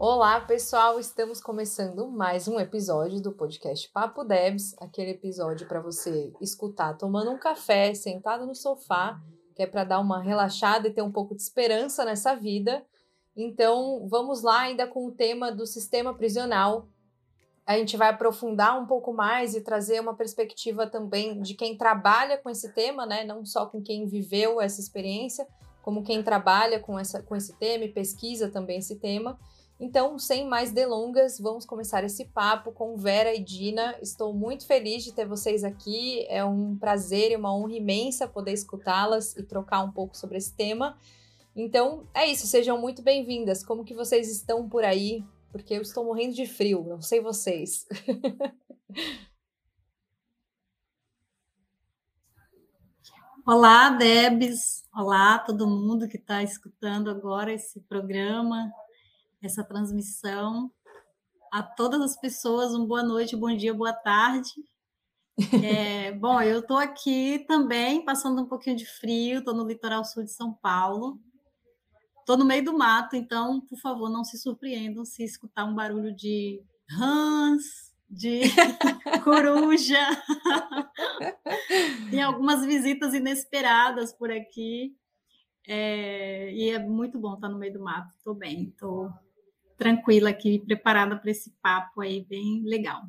Olá, pessoal! Estamos começando mais um episódio do podcast Papo Debs, aquele episódio para você escutar tomando um café, sentado no sofá, que é para dar uma relaxada e ter um pouco de esperança nessa vida. Então, vamos lá ainda com o tema do sistema prisional. A gente vai aprofundar um pouco mais e trazer uma perspectiva também de quem trabalha com esse tema, né? Não só com quem viveu essa experiência, como quem trabalha com, essa, com esse tema e pesquisa também esse tema. Então, sem mais delongas, vamos começar esse papo com Vera e Dina. Estou muito feliz de ter vocês aqui. É um prazer e uma honra imensa poder escutá-las e trocar um pouco sobre esse tema. Então, é isso, sejam muito bem-vindas. Como que vocês estão por aí? Porque eu estou morrendo de frio, não sei vocês. Olá, Debs. Olá, todo mundo que está escutando agora esse programa essa transmissão. A todas as pessoas, um boa noite, bom dia, boa tarde. É, bom, eu estou aqui também, passando um pouquinho de frio, estou no litoral sul de São Paulo. Estou no meio do mato, então, por favor, não se surpreendam se escutar um barulho de rãs, de coruja. Tem algumas visitas inesperadas por aqui. É, e é muito bom estar no meio do mato. Estou bem, estou tranquila aqui, preparada para esse papo aí bem legal.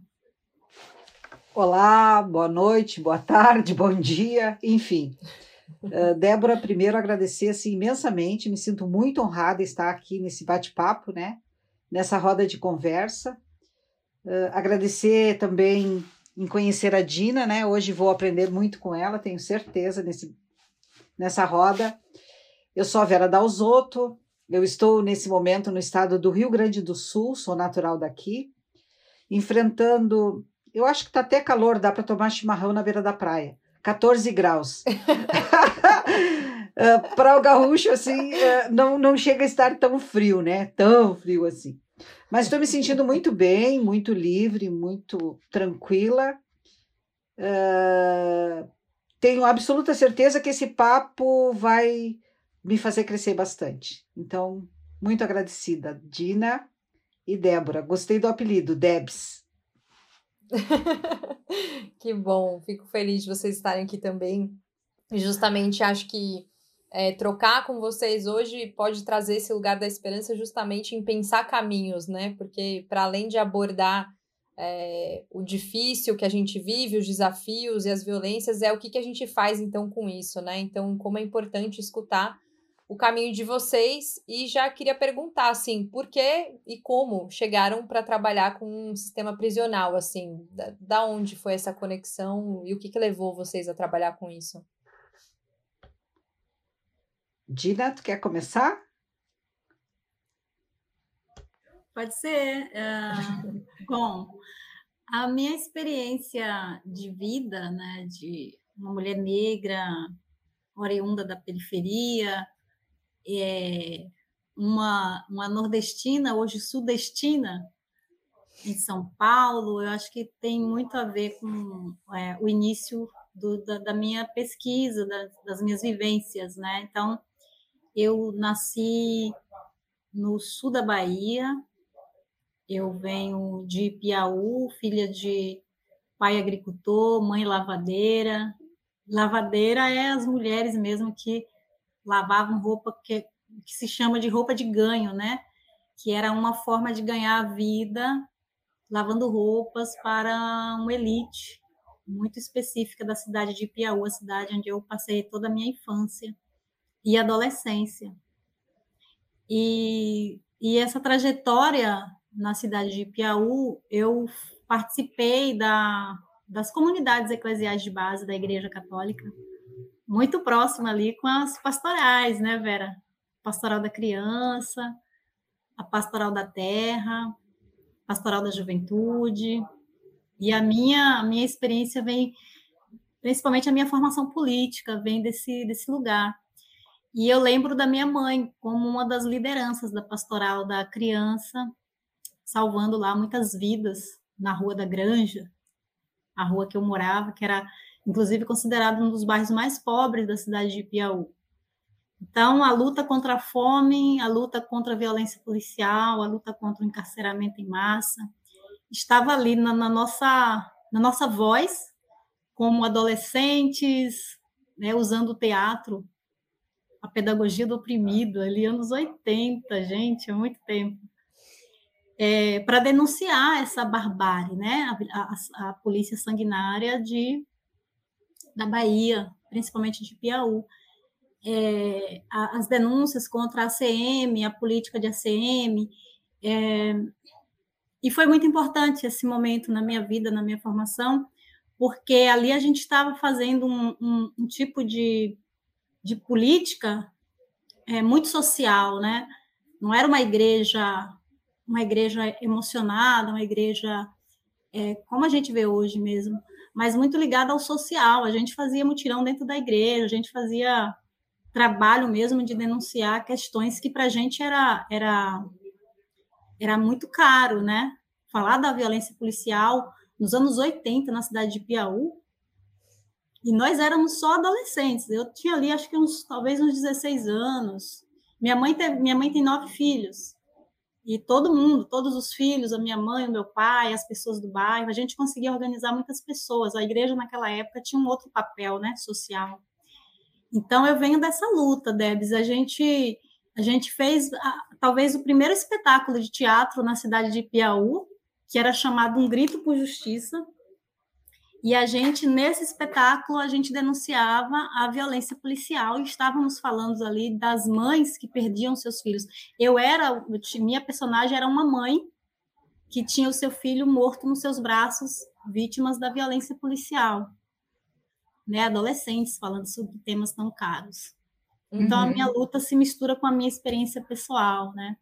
Olá, boa noite, boa tarde, bom dia, enfim. Uh, Débora, primeiro agradecer assim, imensamente, me sinto muito honrada estar aqui nesse bate-papo, né? Nessa roda de conversa. Uh, agradecer também em conhecer a Dina, né? Hoje vou aprender muito com ela, tenho certeza, nesse, nessa roda. Eu sou a Vera Dalzotto, eu estou nesse momento no estado do Rio Grande do Sul, sou natural daqui, enfrentando. Eu acho que está até calor, dá para tomar chimarrão na beira da praia. 14 graus. uh, para o gaúcho, assim, uh, não, não chega a estar tão frio, né? Tão frio assim. Mas estou me sentindo muito bem, muito livre, muito tranquila. Uh, tenho absoluta certeza que esse papo vai me fazer crescer bastante. Então, muito agradecida, Dina e Débora. Gostei do apelido, Debs. que bom, fico feliz de vocês estarem aqui também. E justamente acho que é, trocar com vocês hoje pode trazer esse lugar da esperança justamente em pensar caminhos, né? Porque para além de abordar é, o difícil que a gente vive, os desafios e as violências, é o que, que a gente faz então com isso, né? Então, como é importante escutar o caminho de vocês e já queria perguntar assim, por que e como chegaram para trabalhar com um sistema prisional assim? Da, da, onde foi essa conexão e o que, que levou vocês a trabalhar com isso? Dina, tu quer começar? Pode ser. Uh, bom, a minha experiência de vida, né, de uma mulher negra, oriunda da periferia, é, uma, uma nordestina, hoje sudestina, em São Paulo, eu acho que tem muito a ver com é, o início do, da, da, minha pesquisa, das, das minhas vivências, né? Então, eu nasci no sul da Bahia, eu venho de Piauí, filha de pai agricultor, mãe lavadeira. Lavadeira é as mulheres mesmo que lavavam roupa que, que se chama de roupa de ganho, né? Que era uma forma de ganhar a vida lavando roupas para uma elite muito específica da cidade de Piauí, a cidade onde eu passei toda a minha infância e adolescência. E, e essa trajetória na cidade de Piauí, eu participei da, das comunidades eclesiais de base da Igreja Católica, muito próxima ali com as pastorais, né, Vera? Pastoral da criança, a pastoral da terra, pastoral da juventude. E a minha, a minha experiência vem, principalmente a minha formação política, vem desse, desse lugar. E eu lembro da minha mãe como uma das lideranças da pastoral da criança, salvando lá muitas vidas na Rua da Granja, a rua que eu morava, que era inclusive considerado um dos bairros mais pobres da cidade de Piauí. Então, a luta contra a fome, a luta contra a violência policial, a luta contra o encarceramento em massa, estava ali na, na nossa, na nossa voz, como adolescentes, né, usando o teatro, a pedagogia do oprimido, ali anos 80, gente, é muito tempo, é, para denunciar essa barbárie, né, a, a, a polícia sanguinária de, da Bahia, principalmente de Piauí é, as denúncias contra a ACM, a política de ACM, é, e foi muito importante esse momento na minha vida, na minha formação, porque ali a gente estava fazendo um, um, um, tipo de, de política é, muito social, né? Não era uma igreja, uma igreja emocionada, uma igreja é, como a gente vê hoje mesmo, mas muito ligada ao social. A gente fazia mutirão dentro da igreja, a gente fazia trabalho mesmo de denunciar questões que para a gente era, era, era muito caro, né? Falar da violência policial nos anos 80 na cidade de Piauí, e nós éramos só adolescentes. Eu tinha ali, acho que uns, talvez uns 16 anos. Minha mãe, tem, minha mãe tem nove filhos. E todo mundo, todos os filhos, a minha mãe, o meu pai, as pessoas do bairro, a gente conseguia organizar muitas pessoas. A igreja naquela época tinha um outro papel, né, social. Então eu venho dessa luta, Debs. A gente a gente fez talvez o primeiro espetáculo de teatro na cidade de Piauí, que era chamado Um Grito por Justiça. E a gente nesse espetáculo a gente denunciava a violência policial e estávamos falando ali das mães que perdiam seus filhos. Eu era minha personagem era uma mãe que tinha o seu filho morto nos seus braços, vítimas da violência policial né, adolescentes falando sobre temas tão caros. Uhum. Então, a minha uhum. luta se mistura com a minha experiência pessoal, né?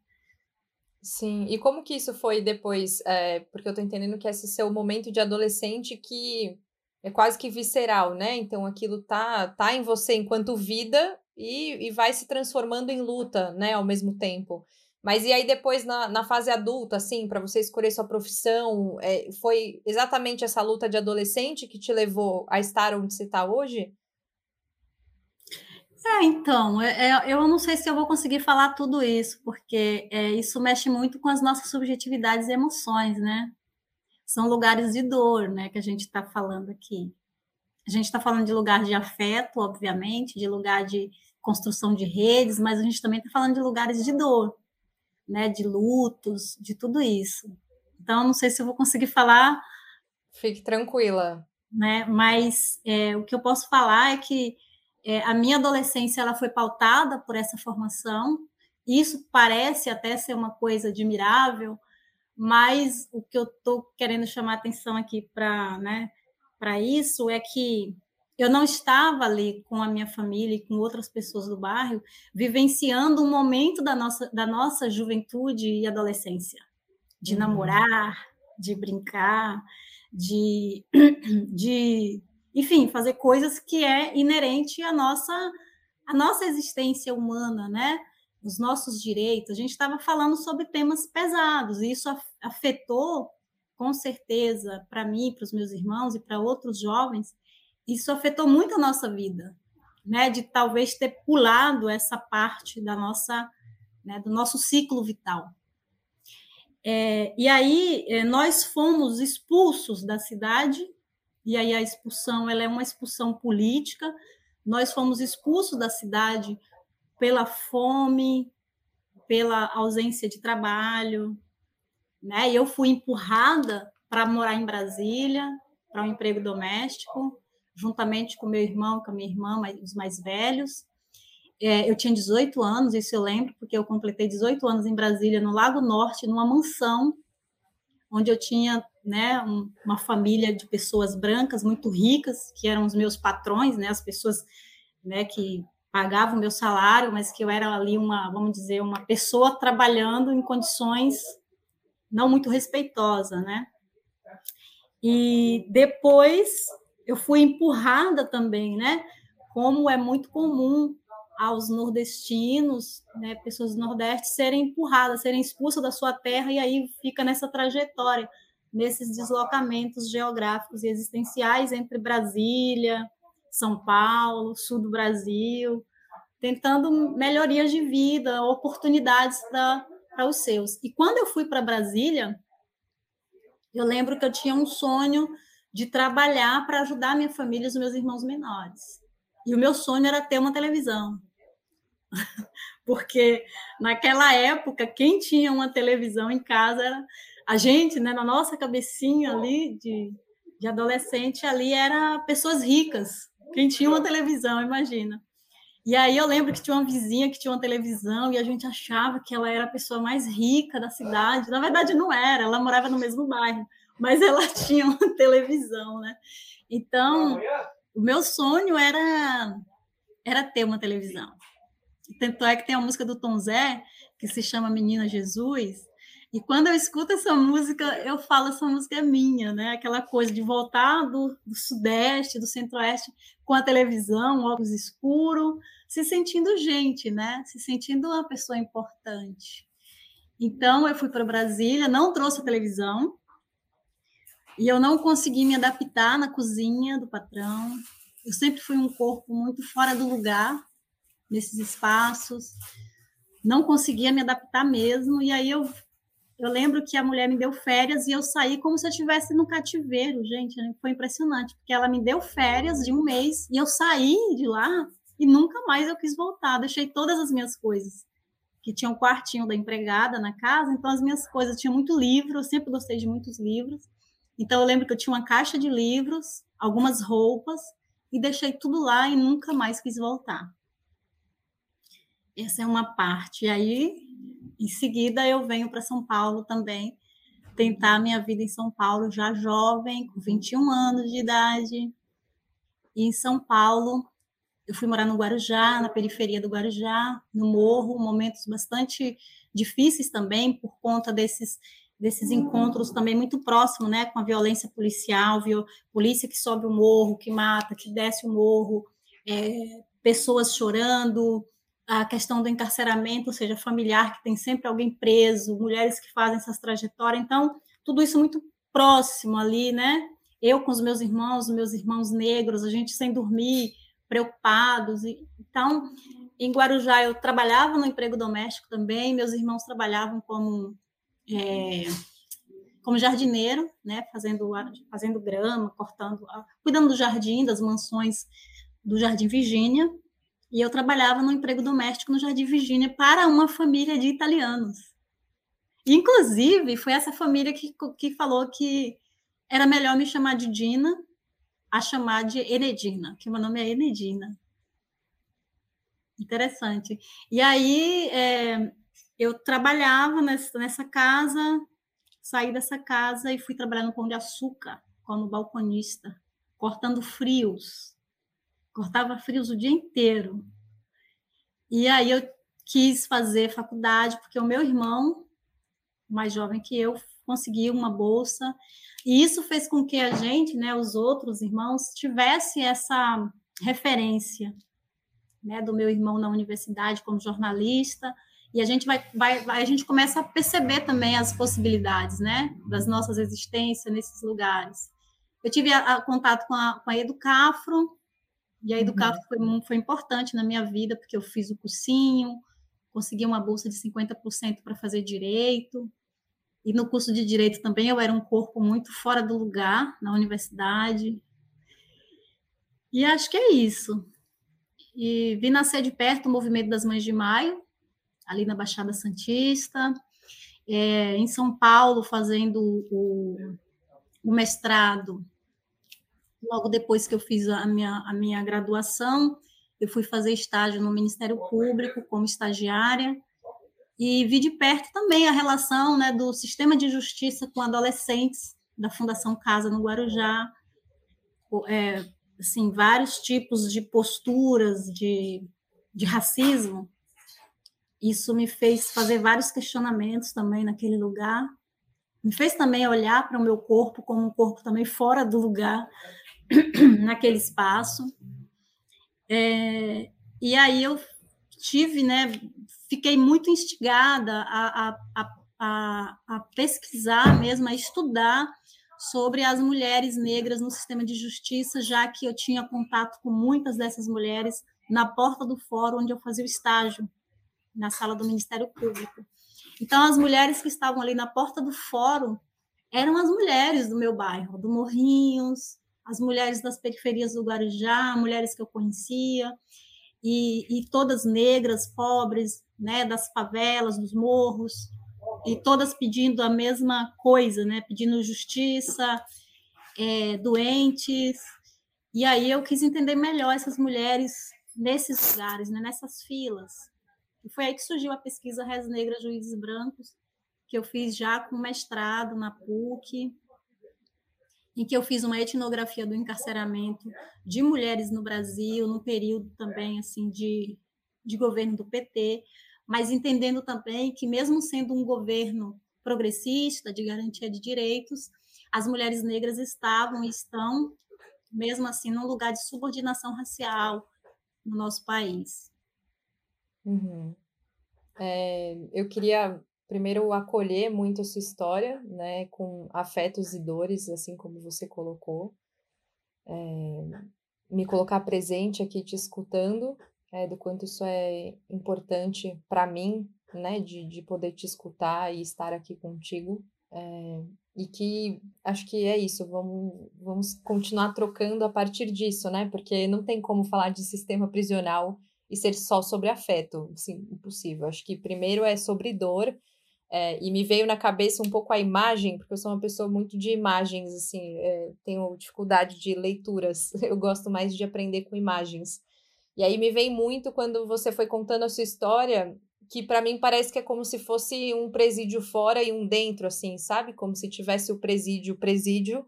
Sim, e como que isso foi depois? É, porque eu tô entendendo que esse seu momento de adolescente que é quase que visceral, né? Então aquilo tá, tá em você enquanto vida e, e vai se transformando em luta, né, ao mesmo tempo. Mas e aí depois na, na fase adulta, assim, para você escolher sua profissão, é, foi exatamente essa luta de adolescente que te levou a estar onde você está hoje? É, então, é, é, eu não sei se eu vou conseguir falar tudo isso, porque é, isso mexe muito com as nossas subjetividades e emoções, né? São lugares de dor, né, que a gente está falando aqui. A gente está falando de lugar de afeto, obviamente, de lugar de construção de redes, mas a gente também está falando de lugares de dor né, de lutos, de tudo isso. Então, não sei se eu vou conseguir falar. Fique tranquila. Né, mas é, o que eu posso falar é que é, a minha adolescência ela foi pautada por essa formação. Isso parece até ser uma coisa admirável, mas o que eu estou querendo chamar atenção aqui para né, isso é que eu não estava ali com a minha família e com outras pessoas do bairro, vivenciando um momento da nossa, da nossa juventude e adolescência, de uhum. namorar, de brincar, de, de, enfim, fazer coisas que é inerente à nossa, à nossa existência humana, né? Os nossos direitos. A gente estava falando sobre temas pesados, e isso afetou, com certeza, para mim, para os meus irmãos e para outros jovens, isso afetou muito a nossa vida, né? De talvez ter pulado essa parte da nossa, né, do nosso ciclo vital. É, e aí é, nós fomos expulsos da cidade, e aí a expulsão ela é uma expulsão política. Nós fomos expulsos da cidade pela fome, pela ausência de trabalho, né? Eu fui empurrada para morar em Brasília, para um emprego doméstico juntamente com meu irmão, com a minha irmã, os mais velhos. É, eu tinha 18 anos, isso eu lembro, porque eu completei 18 anos em Brasília, no Lago Norte, numa mansão, onde eu tinha né, um, uma família de pessoas brancas muito ricas, que eram os meus patrões, né, as pessoas né, que pagavam o meu salário, mas que eu era ali uma, vamos dizer, uma pessoa trabalhando em condições não muito respeitosas, né? E depois eu fui empurrada também, né? Como é muito comum aos nordestinos, né, pessoas do Nordeste, serem empurradas, serem expulsas da sua terra e aí fica nessa trajetória, nesses deslocamentos geográficos e existenciais entre Brasília, São Paulo, sul do Brasil, tentando melhorias de vida, oportunidades para os seus. E quando eu fui para Brasília, eu lembro que eu tinha um sonho de trabalhar para ajudar minha família e os meus irmãos menores. E o meu sonho era ter uma televisão. Porque naquela época, quem tinha uma televisão em casa era a gente, né, na nossa cabecinha ali de, de adolescente, ali era pessoas ricas. Quem tinha uma televisão, imagina. E aí eu lembro que tinha uma vizinha que tinha uma televisão e a gente achava que ela era a pessoa mais rica da cidade. Na verdade, não era, ela morava no mesmo bairro, mas ela tinha uma televisão, né? Então, o meu sonho era, era ter uma televisão. Tanto é que tem a música do Tom Zé, que se chama Menina Jesus, e quando eu escuto essa música, eu falo, essa música é minha, né? Aquela coisa de voltar do, do Sudeste, do Centro-Oeste, com a televisão, óculos escuro, se sentindo gente, né? Se sentindo uma pessoa importante. Então, eu fui para Brasília, não trouxe a televisão, e eu não consegui me adaptar na cozinha do patrão. Eu sempre fui um corpo muito fora do lugar, nesses espaços, não conseguia me adaptar mesmo, e aí eu eu lembro que a mulher me deu férias e eu saí como se eu estivesse no cativeiro, gente, foi impressionante, porque ela me deu férias de um mês e eu saí de lá e nunca mais eu quis voltar, deixei todas as minhas coisas, que tinha um quartinho da empregada na casa, então as minhas coisas, tinha muito livro, eu sempre gostei de muitos livros, então eu lembro que eu tinha uma caixa de livros, algumas roupas, e deixei tudo lá e nunca mais quis voltar. Essa é uma parte. E aí, em seguida, eu venho para São Paulo também, tentar minha vida em São Paulo, já jovem, com 21 anos de idade. E em São Paulo, eu fui morar no Guarujá, na periferia do Guarujá, no morro, momentos bastante difíceis também, por conta desses desses encontros também muito próximos, né, com a violência policial, polícia que sobe o morro, que mata, que desce o morro, é, pessoas chorando, a questão do encarceramento, ou seja, familiar, que tem sempre alguém preso, mulheres que fazem essas trajetórias. Então, tudo isso muito próximo ali, né? Eu com os meus irmãos, meus irmãos negros, a gente sem dormir, preocupados. Então, em Guarujá, eu trabalhava no emprego doméstico também, meus irmãos trabalhavam como. É, como jardineiro, né, fazendo, fazendo grama, cortando, cuidando do jardim, das mansões do Jardim Virgínia, e eu trabalhava no emprego doméstico no Jardim Virgínia para uma família de italianos. Inclusive, foi essa família que, que falou que era melhor me chamar de Dina a chamar de Enedina, que meu nome é Enedina. Interessante. E aí, é, eu trabalhava nessa, nessa casa, saí dessa casa e fui trabalhar no Pão de Açúcar como balconista, cortando frios cortava frios o dia inteiro. E aí eu quis fazer faculdade, porque o meu irmão, mais jovem que eu, conseguiu uma bolsa, e isso fez com que a gente, né, os outros irmãos, tivesse essa referência, né, do meu irmão na universidade como jornalista, e a gente vai, vai, a gente começa a perceber também as possibilidades, né, das nossas existências nesses lugares. Eu tive a, a contato com a, com a Educafro, e a Educaf uhum. foi, foi importante na minha vida, porque eu fiz o cursinho, consegui uma bolsa de 50% para fazer direito. E no curso de direito também eu era um corpo muito fora do lugar na universidade. E acho que é isso. E vi nascer de perto o movimento das Mães de Maio, ali na Baixada Santista, é, em São Paulo, fazendo o, o mestrado Logo depois que eu fiz a minha, a minha graduação, eu fui fazer estágio no Ministério Público como estagiária e vi de perto também a relação né, do sistema de justiça com adolescentes da Fundação Casa no Guarujá, é, assim, vários tipos de posturas de, de racismo. Isso me fez fazer vários questionamentos também naquele lugar. me fez também olhar para o meu corpo como um corpo também fora do lugar naquele espaço. É, e aí eu tive, né, fiquei muito instigada a, a, a, a, pesquisar mesmo, a estudar sobre as mulheres negras no sistema de justiça, já que eu tinha contato com muitas dessas mulheres na porta do fórum onde eu fazia o estágio, na sala do Ministério Público. Então, as mulheres que estavam ali na porta do fórum eram as mulheres do meu bairro, do Morrinhos, as mulheres das periferias do Guarujá, mulheres que eu conhecia, e, e todas negras, pobres, né, das favelas, dos morros, e todas pedindo a mesma coisa, né, pedindo justiça, é, doentes. E aí eu quis entender melhor essas mulheres nesses lugares, né, nessas filas. E foi aí que surgiu a pesquisa Res Negras Juízes Brancos, que eu fiz já com mestrado na PUC, em que eu fiz uma etnografia do encarceramento de mulheres no Brasil, no período também assim de, de governo do PT, mas entendendo também que mesmo sendo um governo progressista de garantia de direitos, as mulheres negras estavam e estão mesmo assim num lugar de subordinação racial no nosso país. Uhum. É, eu queria primeiro acolher muito a sua história, né, com afetos e dores, assim como você colocou, é, me colocar presente aqui te escutando, é, do quanto isso é importante para mim, né, de, de poder te escutar e estar aqui contigo, é, e que acho que é isso, vamos, vamos continuar trocando a partir disso, né, porque não tem como falar de sistema prisional e ser só sobre afeto, assim, impossível. Acho que primeiro é sobre dor, é, e me veio na cabeça um pouco a imagem, porque eu sou uma pessoa muito de imagens, assim, é, tenho dificuldade de leituras, eu gosto mais de aprender com imagens. E aí me vem muito quando você foi contando a sua história, que para mim parece que é como se fosse um presídio fora e um dentro, assim, sabe? Como se tivesse o presídio, presídio,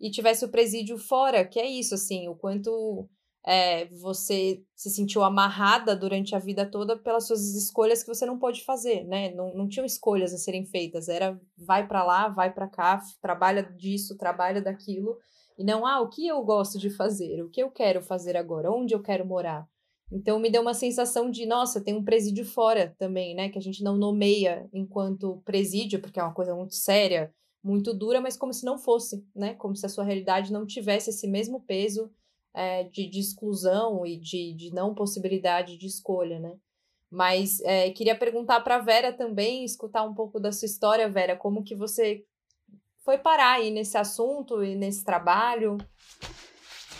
e tivesse o presídio fora, que é isso, assim, o quanto é, você se sentiu amarrada durante a vida toda pelas suas escolhas que você não pôde fazer, né? Não, não tinham escolhas a serem feitas, era vai para lá, vai para cá, trabalha disso, trabalha daquilo, e não, ah, o que eu gosto de fazer, o que eu quero fazer agora, onde eu quero morar. Então me deu uma sensação de, nossa, tem um presídio fora também, né? Que a gente não nomeia enquanto presídio, porque é uma coisa muito séria, muito dura, mas como se não fosse, né? Como se a sua realidade não tivesse esse mesmo peso é, de, de, exclusão e de, de não possibilidade de escolha, né? Mas é, queria perguntar para Vera também, escutar um pouco da sua história, Vera, como que você foi parar aí nesse assunto e nesse trabalho?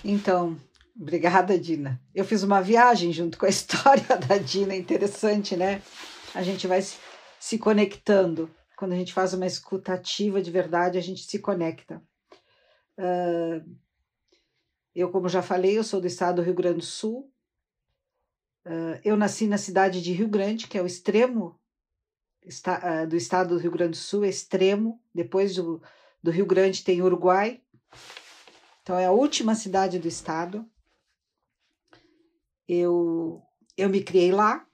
Então, obrigada, Dina. Eu fiz uma viagem junto com a história da Dina, interessante, né? A gente vai se, conectando. Quando a gente faz uma escutativa de verdade, a gente se conecta. Uh, eu, como já falei, eu sou do estado do Rio Grande do Sul. Uh, eu nasci na cidade de Rio Grande, que é o extremo está, uh, do estado do Rio Grande do Sul, é extremo. Depois do, do Rio Grande tem Uruguai. Então, é a última cidade do estado. Eu, eu me criei lá,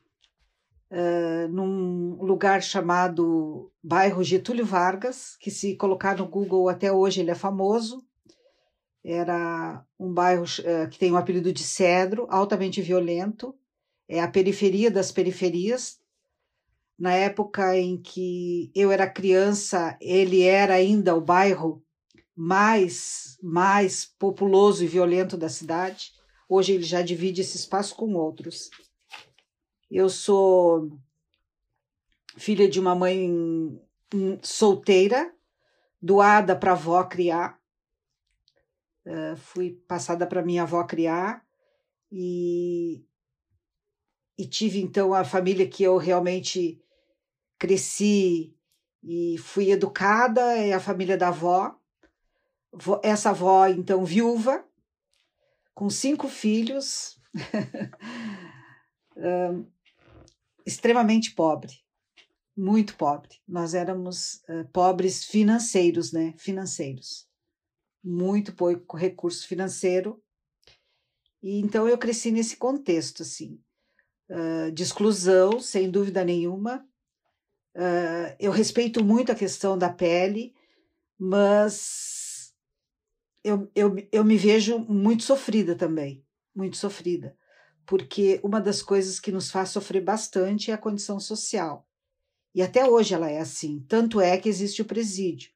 uh, num lugar chamado bairro Getúlio Vargas, que se colocar no Google até hoje ele é famoso era um bairro uh, que tem o apelido de Cedro, altamente violento, é a periferia das periferias. Na época em que eu era criança, ele era ainda o bairro mais mais populoso e violento da cidade. Hoje ele já divide esse espaço com outros. Eu sou filha de uma mãe solteira, doada para avó criar Uh, fui passada para minha avó criar e, e tive então a família que eu realmente cresci e fui educada, é a família da avó. Essa avó, então, viúva, com cinco filhos, extremamente pobre, muito pobre. Nós éramos uh, pobres financeiros, né? Financeiros muito pouco recurso financeiro. E então eu cresci nesse contexto, assim, de exclusão, sem dúvida nenhuma. Eu respeito muito a questão da pele, mas eu, eu, eu me vejo muito sofrida também, muito sofrida, porque uma das coisas que nos faz sofrer bastante é a condição social. E até hoje ela é assim, tanto é que existe o presídio.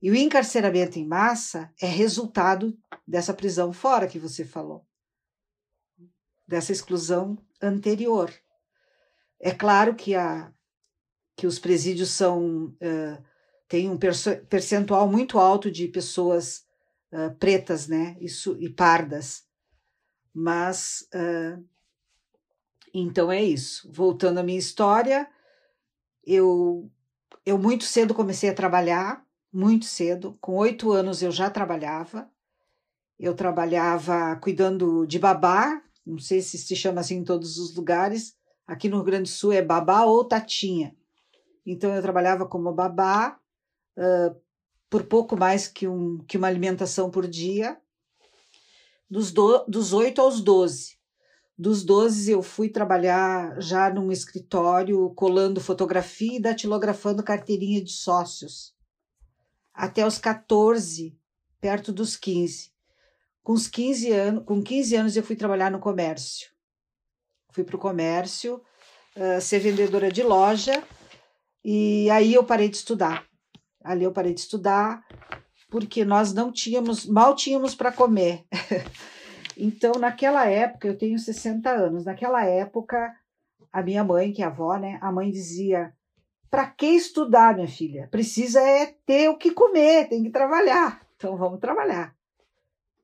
E o encarceramento em massa é resultado dessa prisão fora que você falou, dessa exclusão anterior. É claro que, a, que os presídios são uh, têm um percentual muito alto de pessoas uh, pretas, né, Isso, e pardas, mas uh, então é isso. Voltando à minha história, eu eu muito cedo comecei a trabalhar muito cedo. Com oito anos eu já trabalhava. Eu trabalhava cuidando de babá, não sei se se chama assim em todos os lugares. Aqui no Rio Grande do Sul é babá ou tatinha. Então eu trabalhava como babá uh, por pouco mais que, um, que uma alimentação por dia, dos, do, dos 8 aos 12. Dos 12 eu fui trabalhar já num escritório colando fotografia e datilografando carteirinha de sócios até os 14, perto dos 15. Com os 15 anos, com 15 anos eu fui trabalhar no comércio. Fui para o comércio, uh, ser vendedora de loja, e aí eu parei de estudar. Ali eu parei de estudar, porque nós não tínhamos, mal tínhamos para comer. então, naquela época, eu tenho 60 anos, naquela época, a minha mãe, que é avó, né, a mãe dizia: para que estudar, minha filha? Precisa é ter o que comer, tem que trabalhar. Então vamos trabalhar.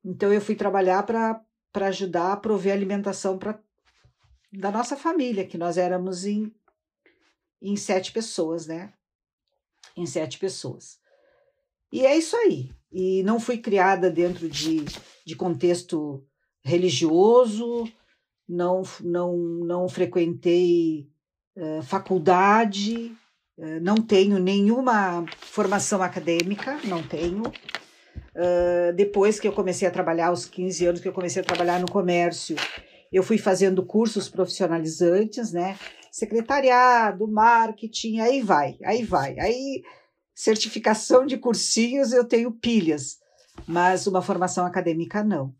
Então eu fui trabalhar para ajudar a prover alimentação para da nossa família, que nós éramos em, em sete pessoas, né? Em sete pessoas. E é isso aí. E não fui criada dentro de, de contexto religioso, não, não, não frequentei uh, faculdade, não tenho nenhuma formação acadêmica, não tenho. Uh, depois que eu comecei a trabalhar, aos 15 anos que eu comecei a trabalhar no comércio, eu fui fazendo cursos profissionalizantes, né? Secretariado, marketing, aí vai, aí vai. Aí, certificação de cursinhos eu tenho pilhas, mas uma formação acadêmica não.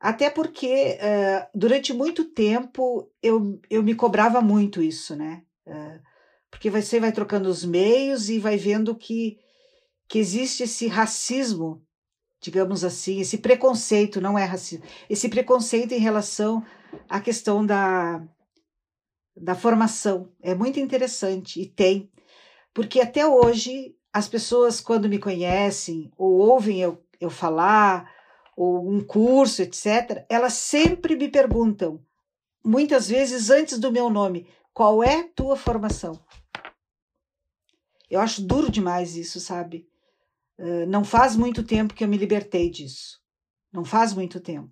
Até porque, uh, durante muito tempo, eu, eu me cobrava muito isso, né? Porque você vai trocando os meios e vai vendo que, que existe esse racismo, digamos assim, esse preconceito, não é racismo, esse preconceito em relação à questão da, da formação. É muito interessante e tem, porque até hoje as pessoas, quando me conhecem ou ouvem eu, eu falar, ou um curso, etc., elas sempre me perguntam, muitas vezes antes do meu nome, qual é tua formação? Eu acho duro demais isso, sabe? Uh, não faz muito tempo que eu me libertei disso. Não faz muito tempo.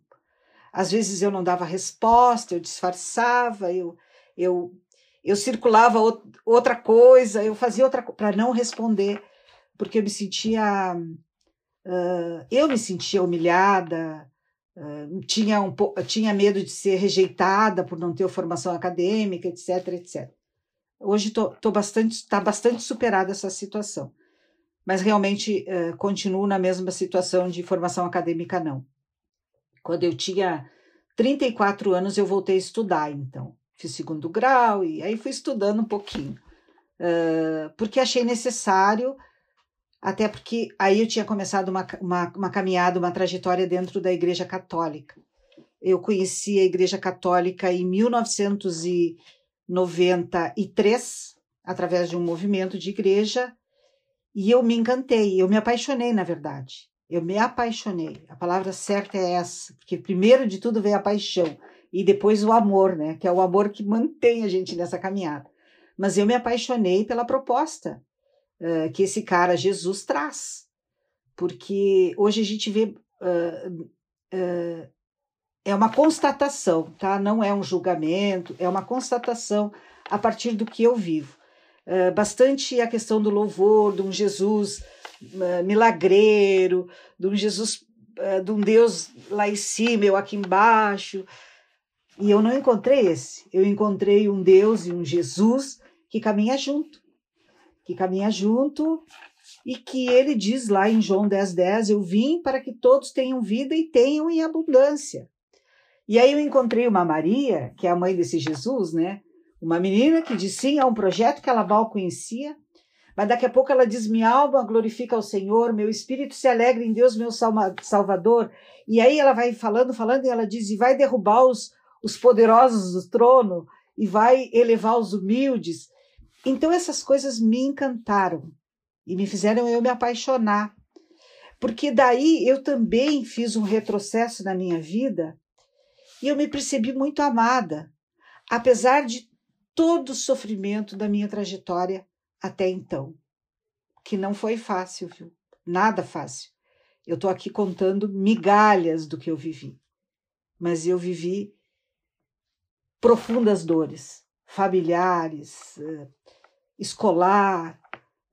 Às vezes eu não dava resposta, eu disfarçava, eu, eu, eu circulava outra coisa, eu fazia outra coisa para não responder, porque eu me sentia. Uh, eu me sentia humilhada, uh, tinha, um, tinha medo de ser rejeitada por não ter formação acadêmica, etc, etc. Hoje tô, tô bastante, está bastante superada essa situação, mas realmente uh, continuo na mesma situação de formação acadêmica não. Quando eu tinha 34 anos eu voltei a estudar, então fiz segundo grau e aí fui estudando um pouquinho, uh, porque achei necessário, até porque aí eu tinha começado uma, uma, uma caminhada, uma trajetória dentro da Igreja Católica. Eu conheci a Igreja Católica em 1900 e 93, através de um movimento de igreja, e eu me encantei, eu me apaixonei, na verdade. Eu me apaixonei. A palavra certa é essa, porque primeiro de tudo vem a paixão e depois o amor, né? Que é o amor que mantém a gente nessa caminhada. Mas eu me apaixonei pela proposta uh, que esse cara Jesus traz, porque hoje a gente vê uh, uh, é uma constatação, tá? Não é um julgamento, é uma constatação a partir do que eu vivo. Uh, bastante a questão do louvor, de um Jesus uh, milagreiro, de um Jesus, uh, de um Deus lá em cima, eu aqui embaixo. E eu não encontrei esse. Eu encontrei um Deus e um Jesus que caminha junto, que caminha junto e que ele diz lá em João 10,10: 10, Eu vim para que todos tenham vida e tenham em abundância. E aí eu encontrei uma Maria, que é a mãe desse Jesus, né? Uma menina que diz sim a um projeto que ela mal conhecia, mas daqui a pouco ela diz: Minha alma glorifica ao Senhor, meu espírito se alegra em Deus, meu Salvador. E aí ela vai falando, falando, e ela diz: E vai derrubar os, os poderosos do trono, e vai elevar os humildes. Então essas coisas me encantaram e me fizeram eu me apaixonar. Porque daí eu também fiz um retrocesso na minha vida e eu me percebi muito amada, apesar de todo o sofrimento da minha trajetória até então, que não foi fácil, viu? Nada fácil. Eu estou aqui contando migalhas do que eu vivi, mas eu vivi profundas dores, familiares, eh, escolar,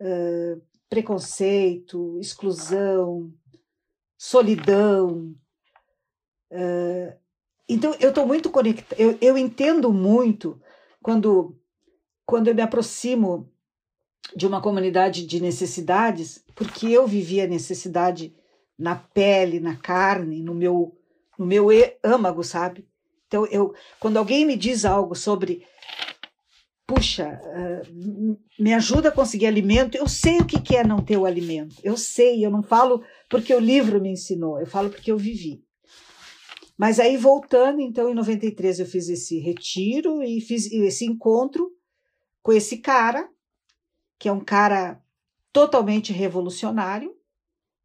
uh, preconceito, exclusão, solidão. Uh, então, eu estou muito conectada, eu, eu entendo muito quando, quando eu me aproximo de uma comunidade de necessidades, porque eu vivi a necessidade na pele, na carne, no meu, no meu âmago, sabe? Então, eu, quando alguém me diz algo sobre puxa, uh, me ajuda a conseguir alimento. Eu sei o que é não ter o alimento. Eu sei, eu não falo porque o livro me ensinou, eu falo porque eu vivi. Mas aí voltando, então em 93 eu fiz esse retiro e fiz esse encontro com esse cara, que é um cara totalmente revolucionário,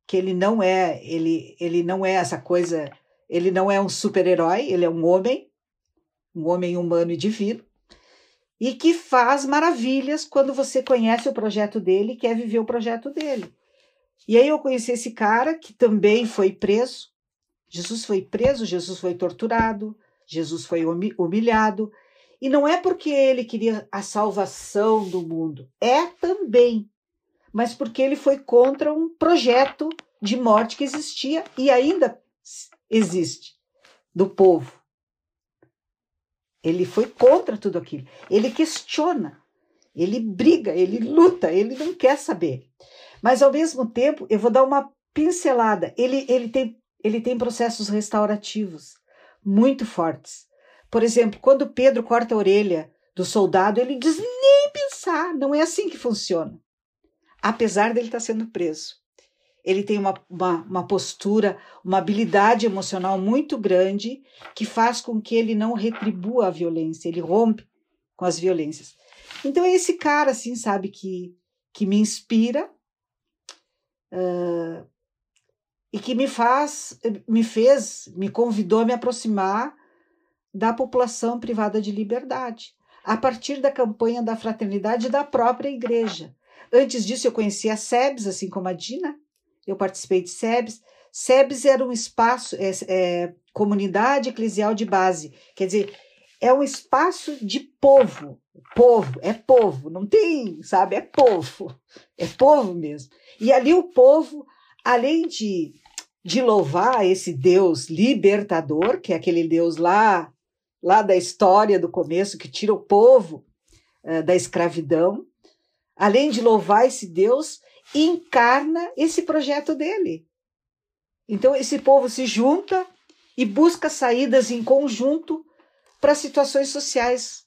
que ele não é, ele ele não é essa coisa, ele não é um super-herói, ele é um homem, um homem humano e divino e que faz maravilhas quando você conhece o projeto dele e quer viver o projeto dele. E aí eu conheci esse cara que também foi preso. Jesus foi preso, Jesus foi torturado, Jesus foi humilhado. E não é porque ele queria a salvação do mundo, é também, mas porque ele foi contra um projeto de morte que existia e ainda existe do povo. Ele foi contra tudo aquilo. Ele questiona, ele briga, ele luta, ele não quer saber. Mas ao mesmo tempo, eu vou dar uma pincelada. Ele, ele, tem, ele tem processos restaurativos muito fortes. Por exemplo, quando Pedro corta a orelha do soldado, ele diz nem pensar, não é assim que funciona. Apesar dele estar sendo preso ele tem uma, uma, uma, postura, uma habilidade emocional muito grande que faz com que ele não retribua a violência, ele rompe com as violências. Então é esse cara, assim, sabe, que, que me inspira uh, e que me faz, me fez, me convidou a me aproximar da população privada de liberdade, a partir da campanha da fraternidade da própria igreja. Antes disso, eu conhecia a SEBS, assim como a Dina, eu participei de SEBS. SEBS era um espaço, é, é, comunidade eclesial de base, quer dizer, é um espaço de povo, povo, é povo, não tem, sabe, é povo, é povo mesmo. E ali o povo, além de, de louvar esse Deus libertador, que é aquele Deus lá, lá da história do começo, que tira o povo uh, da escravidão, além de louvar esse Deus, encarna esse projeto dele. Então, esse povo se junta e busca saídas em conjunto para situações sociais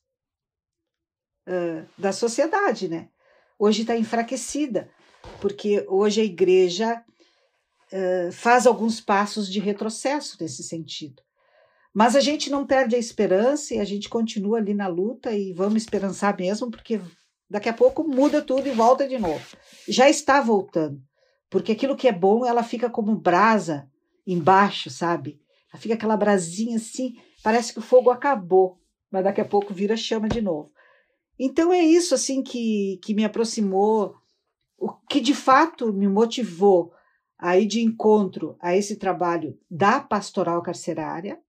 uh, da sociedade, né? Hoje está enfraquecida, porque hoje a igreja uh, faz alguns passos de retrocesso nesse sentido. Mas a gente não perde a esperança e a gente continua ali na luta e vamos esperançar mesmo, porque Daqui a pouco muda tudo e volta de novo. Já está voltando. Porque aquilo que é bom, ela fica como brasa embaixo, sabe? Ela fica aquela brasinha assim, parece que o fogo acabou, mas daqui a pouco vira chama de novo. Então é isso assim que, que me aproximou, o que de fato me motivou a ir de encontro a esse trabalho da pastoral carcerária,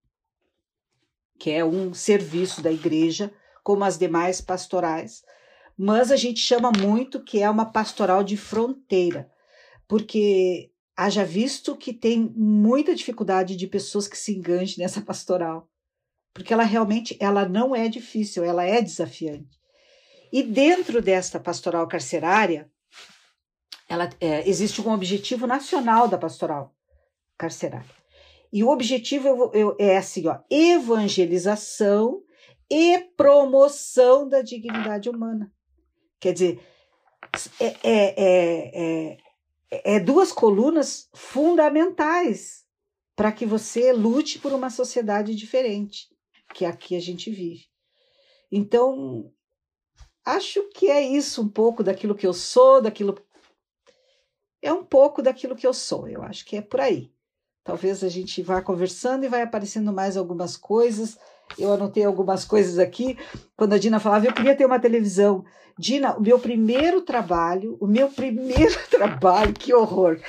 que é um serviço da igreja, como as demais pastorais, mas a gente chama muito que é uma pastoral de fronteira, porque haja visto que tem muita dificuldade de pessoas que se enganem nessa pastoral, porque ela realmente ela não é difícil, ela é desafiante. E dentro desta pastoral carcerária, ela, é, existe um objetivo nacional da pastoral carcerária. E o objetivo eu, eu, é assim, ó, evangelização e promoção da dignidade humana. Quer dizer, é, é, é, é duas colunas fundamentais para que você lute por uma sociedade diferente, que aqui a gente vive. Então, acho que é isso um pouco daquilo que eu sou, daquilo. É um pouco daquilo que eu sou, eu acho que é por aí. Talvez a gente vá conversando e vai aparecendo mais algumas coisas. Eu anotei algumas coisas aqui. Quando a Dina falava, eu queria ter uma televisão. Dina, o meu primeiro trabalho, o meu primeiro trabalho, que horror.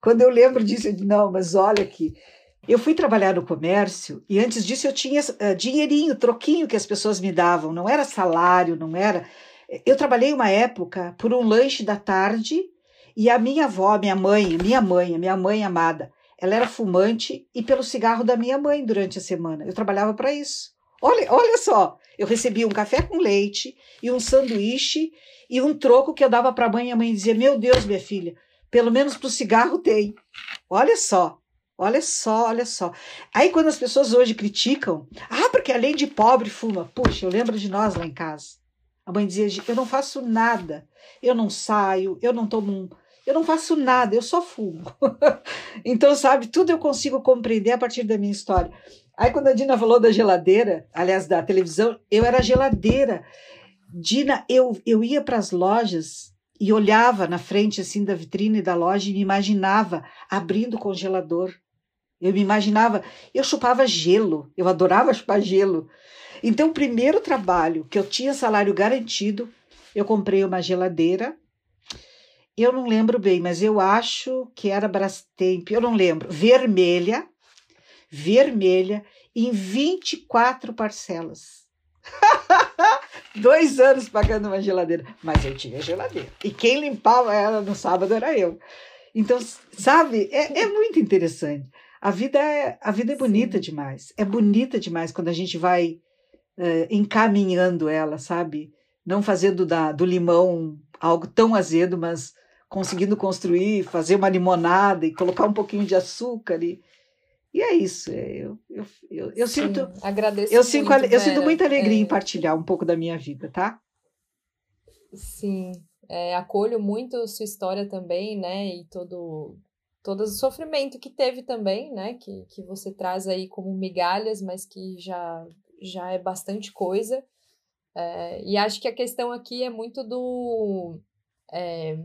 Quando eu lembro disso, eu digo, não, mas olha aqui. Eu fui trabalhar no comércio e antes disso eu tinha uh, dinheirinho, troquinho que as pessoas me davam, não era salário, não era. Eu trabalhei uma época por um lanche da tarde e a minha avó, minha mãe, minha mãe, minha mãe amada, ela era fumante e pelo cigarro da minha mãe durante a semana. Eu trabalhava para isso. Olha, olha só, eu recebia um café com leite e um sanduíche e um troco que eu dava para a mãe e a mãe dizia: Meu Deus, minha filha, pelo menos para o cigarro tem. Olha só, olha só, olha só. Aí quando as pessoas hoje criticam, ah, porque além de pobre fuma. Puxa, eu lembro de nós lá em casa. A mãe dizia: Eu não faço nada, eu não saio, eu não tomo um eu não faço nada, eu só fumo. então, sabe, tudo eu consigo compreender a partir da minha história. Aí, quando a Dina falou da geladeira, aliás, da televisão, eu era geladeira. Dina, eu, eu ia para as lojas e olhava na frente assim da vitrine da loja e me imaginava abrindo o congelador. Eu me imaginava, eu chupava gelo, eu adorava chupar gelo. Então, o primeiro trabalho que eu tinha salário garantido, eu comprei uma geladeira eu não lembro bem, mas eu acho que era Brastemp, eu não lembro, vermelha, vermelha, em 24 parcelas. Dois anos pagando uma geladeira. Mas eu tinha geladeira. E quem limpava ela no sábado era eu. Então, sabe, é, é muito interessante. A vida é, a vida é bonita Sim. demais. É bonita demais quando a gente vai uh, encaminhando ela, sabe? Não fazendo da, do limão algo tão azedo, mas conseguindo construir, fazer uma limonada e colocar um pouquinho de açúcar e e é isso. É, eu, eu, eu, eu Sim, sinto. Agradeço. Eu, sinto, eu sinto muita alegria é... em partilhar um pouco da minha vida, tá? Sim. É, acolho muito sua história também, né? E todo, todo o sofrimento que teve também, né? Que, que você traz aí como migalhas, mas que já, já é bastante coisa. É, e acho que a questão aqui é muito do. É,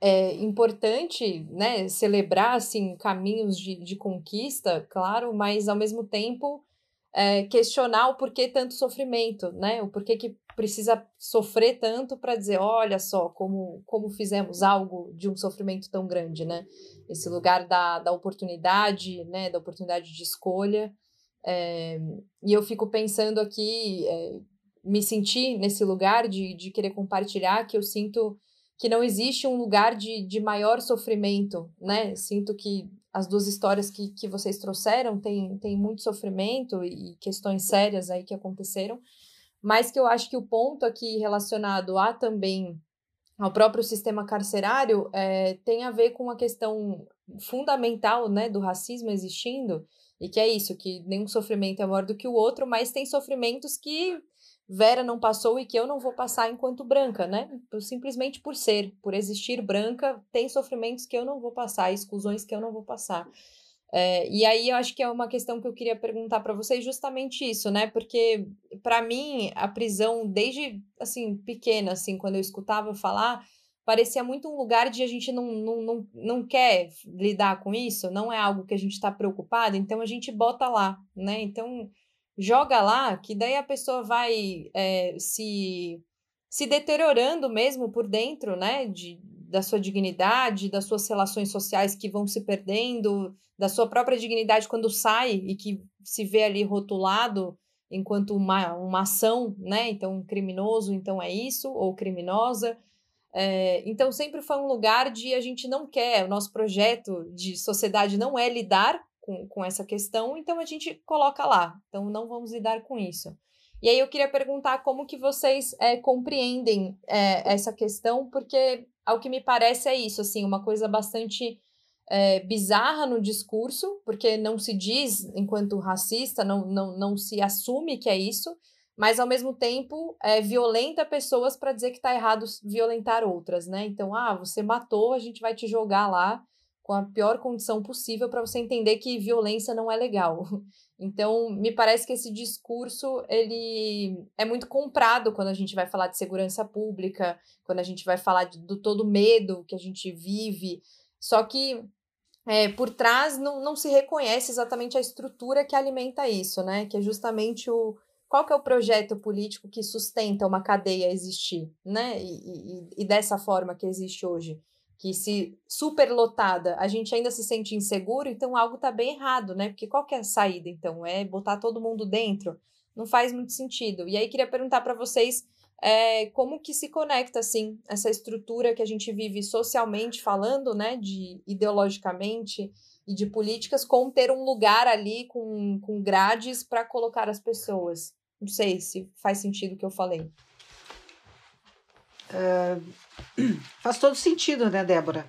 é importante, né, celebrar, assim, caminhos de, de conquista, claro, mas ao mesmo tempo é, questionar o porquê tanto sofrimento, né, o porquê que precisa sofrer tanto para dizer, olha só como, como fizemos algo de um sofrimento tão grande, né, esse lugar da, da oportunidade, né, da oportunidade de escolha, é, e eu fico pensando aqui, é, me sentir nesse lugar de, de querer compartilhar, que eu sinto que não existe um lugar de, de maior sofrimento, né? Sinto que as duas histórias que, que vocês trouxeram têm, têm muito sofrimento e questões sérias aí que aconteceram, mas que eu acho que o ponto aqui relacionado a também ao próprio sistema carcerário é, tem a ver com a questão fundamental né, do racismo existindo, e que é isso, que nenhum sofrimento é maior do que o outro, mas tem sofrimentos que Vera não passou e que eu não vou passar enquanto branca, né? Simplesmente por ser, por existir branca, tem sofrimentos que eu não vou passar, exclusões que eu não vou passar. É, e aí eu acho que é uma questão que eu queria perguntar para vocês justamente isso, né? Porque para mim a prisão desde assim pequena, assim quando eu escutava falar, parecia muito um lugar de a gente não, não, não, não quer lidar com isso, não é algo que a gente está preocupado, então a gente bota lá, né? Então joga lá, que daí a pessoa vai é, se, se deteriorando mesmo por dentro, né? De, da sua dignidade, das suas relações sociais que vão se perdendo, da sua própria dignidade quando sai e que se vê ali rotulado enquanto uma, uma ação, né? Então, criminoso, então é isso, ou criminosa. É, então, sempre foi um lugar de a gente não quer, o nosso projeto de sociedade não é lidar com, com essa questão, então a gente coloca lá. Então não vamos lidar com isso. E aí eu queria perguntar como que vocês é, compreendem é, essa questão, porque ao que me parece é isso, assim, uma coisa bastante é, bizarra no discurso, porque não se diz enquanto racista, não, não, não se assume que é isso, mas ao mesmo tempo violenta pessoas para dizer que está errado violentar outras, né? Então, ah, você matou, a gente vai te jogar lá com a pior condição possível para você entender que violência não é legal. Então, me parece que esse discurso ele é muito comprado quando a gente vai falar de segurança pública, quando a gente vai falar de, do todo medo que a gente vive. Só que é, por trás não, não se reconhece exatamente a estrutura que alimenta isso, né? Que é justamente o, qual que é o projeto político que sustenta uma cadeia existir, né? E, e, e, dessa forma que existe hoje, que se superlotada a gente ainda se sente inseguro, então algo está bem errado, né? Porque qual que é a saída, então? É botar todo mundo dentro? Não faz muito sentido. E aí queria perguntar para vocês é, como que se conecta, assim, essa estrutura que a gente vive socialmente falando, né? De ideologicamente e de políticas, com ter um lugar ali com, com grades para colocar as pessoas. Não sei se faz sentido o que eu falei. Uh, faz todo sentido, né, Débora?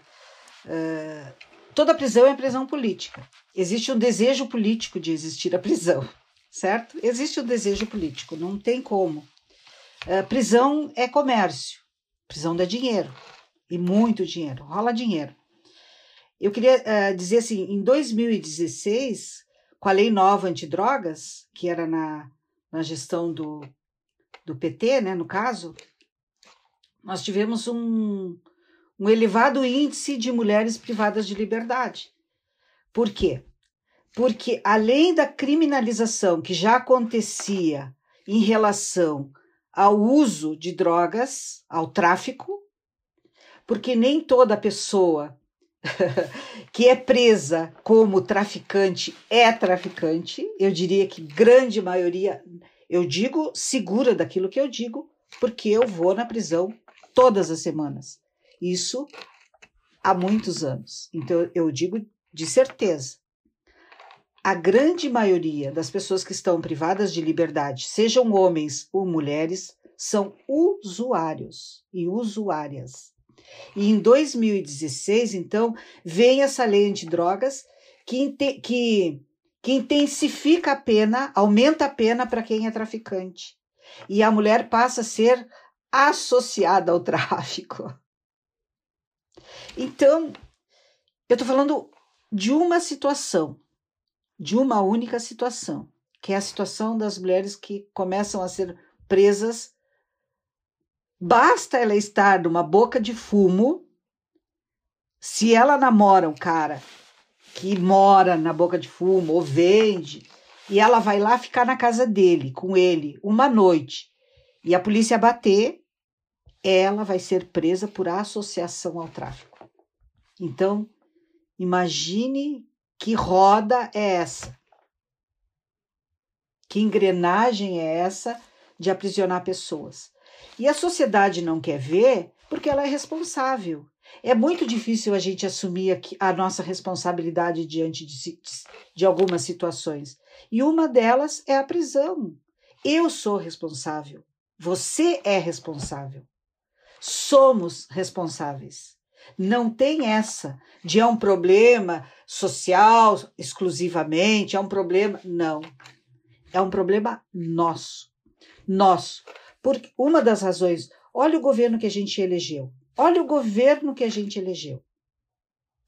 Uh, toda prisão é prisão política. Existe um desejo político de existir a prisão, certo? Existe um desejo político, não tem como. Uh, prisão é comércio, prisão dá dinheiro, e muito dinheiro, rola dinheiro. Eu queria dizer assim: em 2016, com a lei nova antidrogas, que era na na gestão do, do PT, né, no caso, nós tivemos um, um elevado índice de mulheres privadas de liberdade. Por quê? Porque além da criminalização que já acontecia em relação ao uso de drogas, ao tráfico, porque nem toda pessoa que é presa como traficante é traficante. Eu diria que grande maioria, eu digo segura daquilo que eu digo, porque eu vou na prisão todas as semanas. Isso há muitos anos. Então eu digo de certeza. A grande maioria das pessoas que estão privadas de liberdade, sejam homens ou mulheres, são usuários e usuárias. E em 2016, então, vem essa lei antidrogas que, que, que intensifica a pena, aumenta a pena para quem é traficante. E a mulher passa a ser associada ao tráfico. Então, eu estou falando de uma situação, de uma única situação, que é a situação das mulheres que começam a ser presas Basta ela estar numa boca de fumo. Se ela namora um cara que mora na boca de fumo ou vende, e ela vai lá ficar na casa dele, com ele, uma noite, e a polícia bater, ela vai ser presa por associação ao tráfico. Então, imagine que roda é essa. Que engrenagem é essa de aprisionar pessoas? E a sociedade não quer ver porque ela é responsável. É muito difícil a gente assumir a nossa responsabilidade diante de, de algumas situações. E uma delas é a prisão. Eu sou responsável. Você é responsável. Somos responsáveis. Não tem essa de é um problema social exclusivamente, é um problema. Não. É um problema nosso. Nosso. Porque uma das razões, olha o governo que a gente elegeu. Olha o governo que a gente elegeu.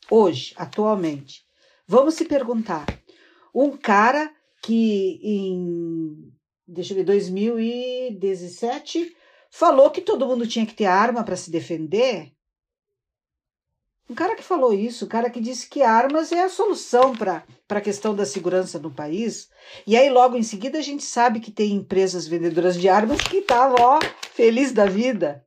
Hoje, atualmente. Vamos se perguntar. Um cara que em deixa eu ver, 2017 falou que todo mundo tinha que ter arma para se defender. Um cara que falou isso, o cara que disse que armas é a solução para a questão da segurança no país. E aí, logo em seguida, a gente sabe que tem empresas vendedoras de armas que estavam, ó, feliz da vida.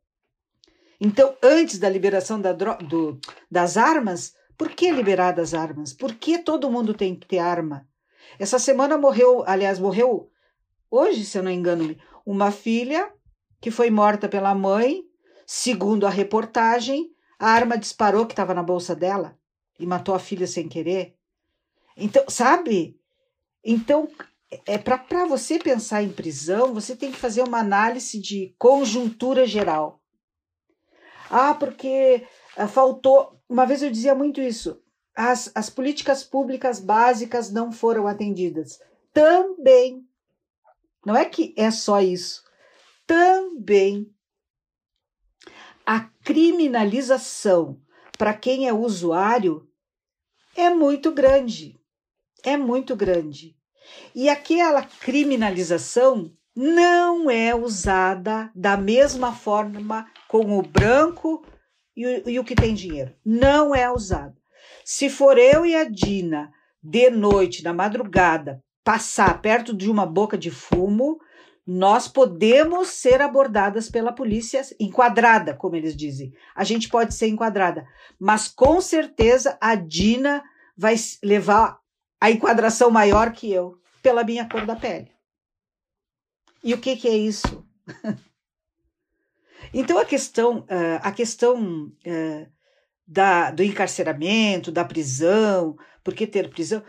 Então, antes da liberação da do, das armas, por que liberar das armas? Por que todo mundo tem que ter arma? Essa semana morreu, aliás, morreu hoje, se eu não engano, uma filha que foi morta pela mãe, segundo a reportagem, a arma disparou que estava na bolsa dela e matou a filha sem querer. Então, sabe? Então, é para você pensar em prisão, você tem que fazer uma análise de conjuntura geral. Ah, porque ah, faltou. Uma vez eu dizia muito isso. As, as políticas públicas básicas não foram atendidas. Também. Não é que é só isso. Também. A criminalização para quem é usuário é muito grande. É muito grande. E aquela criminalização não é usada da mesma forma com o branco e o, e o que tem dinheiro. Não é usado. Se for eu e a Dina, de noite, na madrugada, passar perto de uma boca de fumo, nós podemos ser abordadas pela polícia, enquadrada, como eles dizem. A gente pode ser enquadrada, mas com certeza a Dina vai levar a enquadração maior que eu, pela minha cor da pele. E o que, que é isso? então a questão, a questão da, do encarceramento, da prisão, por que ter prisão?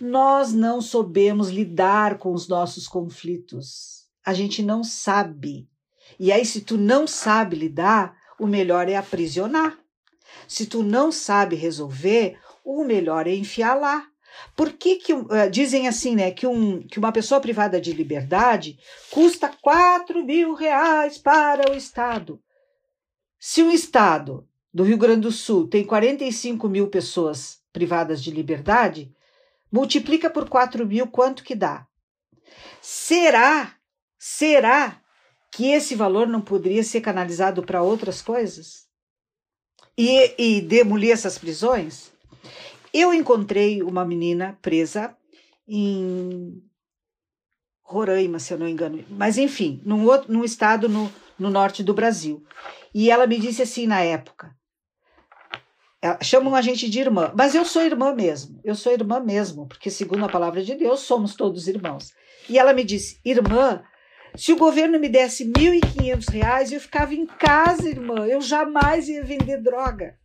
Nós não soubemos lidar com os nossos conflitos. A gente não sabe. E aí, se tu não sabe lidar, o melhor é aprisionar. Se tu não sabe resolver, o melhor é enfiar lá. Por que, que uh, dizem assim, né, que, um, que uma pessoa privada de liberdade custa 4 mil reais para o Estado? Se o Estado do Rio Grande do Sul tem 45 mil pessoas privadas de liberdade, multiplica por 4 mil, quanto que dá? Será, será que esse valor não poderia ser canalizado para outras coisas? E, e demolir essas prisões? Eu encontrei uma menina presa em Roraima, se eu não engano, mas enfim, num, outro, num estado no, no norte do Brasil. E ela me disse assim na época: chamam a gente de irmã, mas eu sou irmã mesmo, eu sou irmã mesmo, porque segundo a palavra de Deus somos todos irmãos. E ela me disse: irmã, se o governo me desse R$ 1.500, eu ficava em casa, irmã, eu jamais ia vender droga.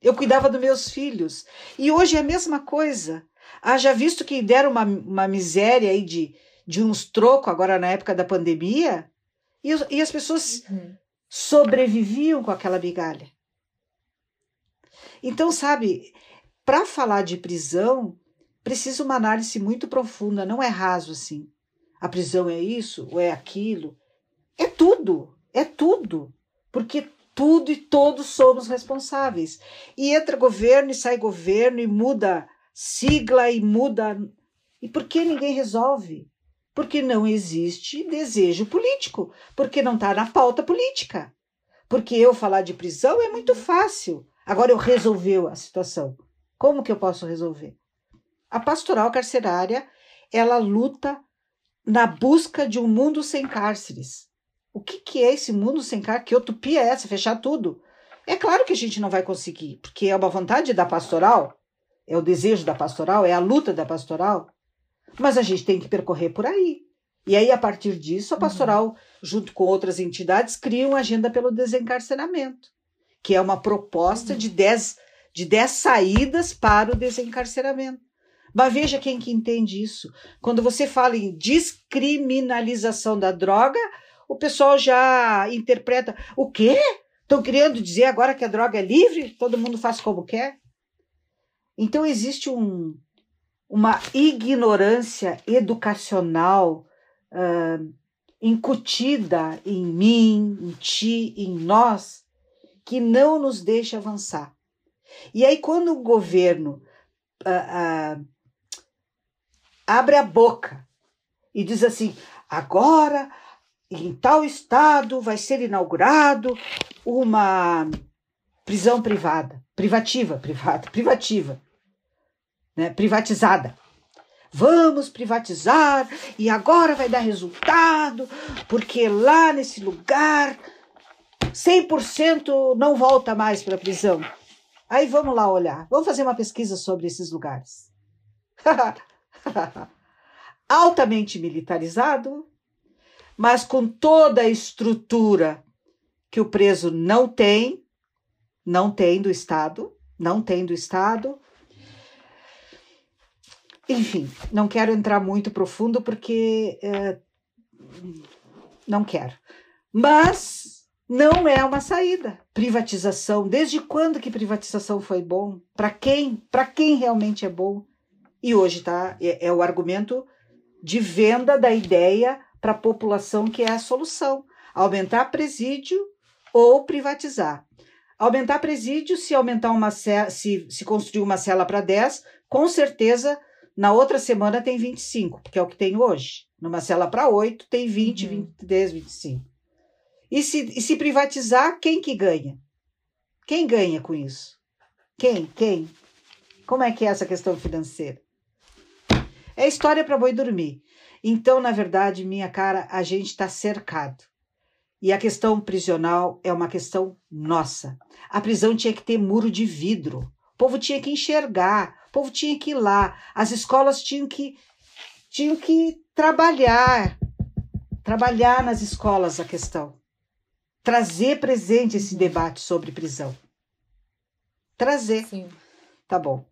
Eu cuidava dos meus filhos. E hoje é a mesma coisa. Haja visto que deram uma, uma miséria aí de, de uns trocos agora na época da pandemia, e, e as pessoas uhum. sobreviviam com aquela migalha. Então, sabe, para falar de prisão, precisa uma análise muito profunda, não é raso assim. A prisão é isso ou é aquilo? É tudo, é tudo. Porque tudo e todos somos responsáveis. E entra governo e sai governo e muda sigla e muda. E por que ninguém resolve? Porque não existe desejo político, porque não está na pauta política. Porque eu falar de prisão é muito fácil. Agora eu resolveu a situação. Como que eu posso resolver? A pastoral carcerária, ela luta na busca de um mundo sem cárceres. O que, que é esse mundo sem carne? Que utopia é essa? Fechar tudo? É claro que a gente não vai conseguir, porque é uma vontade da pastoral, é o desejo da pastoral, é a luta da pastoral, mas a gente tem que percorrer por aí. E aí, a partir disso, a uhum. pastoral, junto com outras entidades, cria uma agenda pelo desencarceramento, que é uma proposta uhum. de 10 de dez saídas para o desencarceramento. Mas veja quem que entende isso. Quando você fala em descriminalização da droga, o pessoal já interpreta: o quê? Estão querendo dizer agora que a droga é livre? Todo mundo faz como quer? Então existe um, uma ignorância educacional uh, incutida em mim, em ti, em nós, que não nos deixa avançar. E aí, quando o governo uh, uh, abre a boca e diz assim: agora em tal estado vai ser inaugurado uma prisão privada, privativa, privada, privativa, né, privatizada. Vamos privatizar e agora vai dar resultado, porque lá nesse lugar 100% não volta mais para a prisão. Aí vamos lá olhar, vamos fazer uma pesquisa sobre esses lugares. Altamente militarizado, mas com toda a estrutura que o preso não tem, não tem do Estado, não tem do Estado. enfim, não quero entrar muito profundo porque é, não quero. Mas não é uma saída. Privatização, desde quando que privatização foi bom? Para quem? Para quem realmente é bom? E hoje tá é, é o argumento de venda da ideia para a população que é a solução. Aumentar presídio ou privatizar. Aumentar presídio, se aumentar uma se, se construir uma cela para 10, com certeza na outra semana tem 25, porque é o que tem hoje. Numa cela para 8 tem 20, uhum. 23, 25. E se, e se privatizar, quem que ganha? Quem ganha com isso? Quem? Quem? Como é que é essa questão financeira? É história para boi dormir. Então, na verdade, minha cara, a gente está cercado. E a questão prisional é uma questão nossa. A prisão tinha que ter muro de vidro. O povo tinha que enxergar, o povo tinha que ir lá, as escolas tinham que tinham que trabalhar, trabalhar nas escolas a questão. Trazer presente esse debate sobre prisão. Trazer. Sim. Tá bom.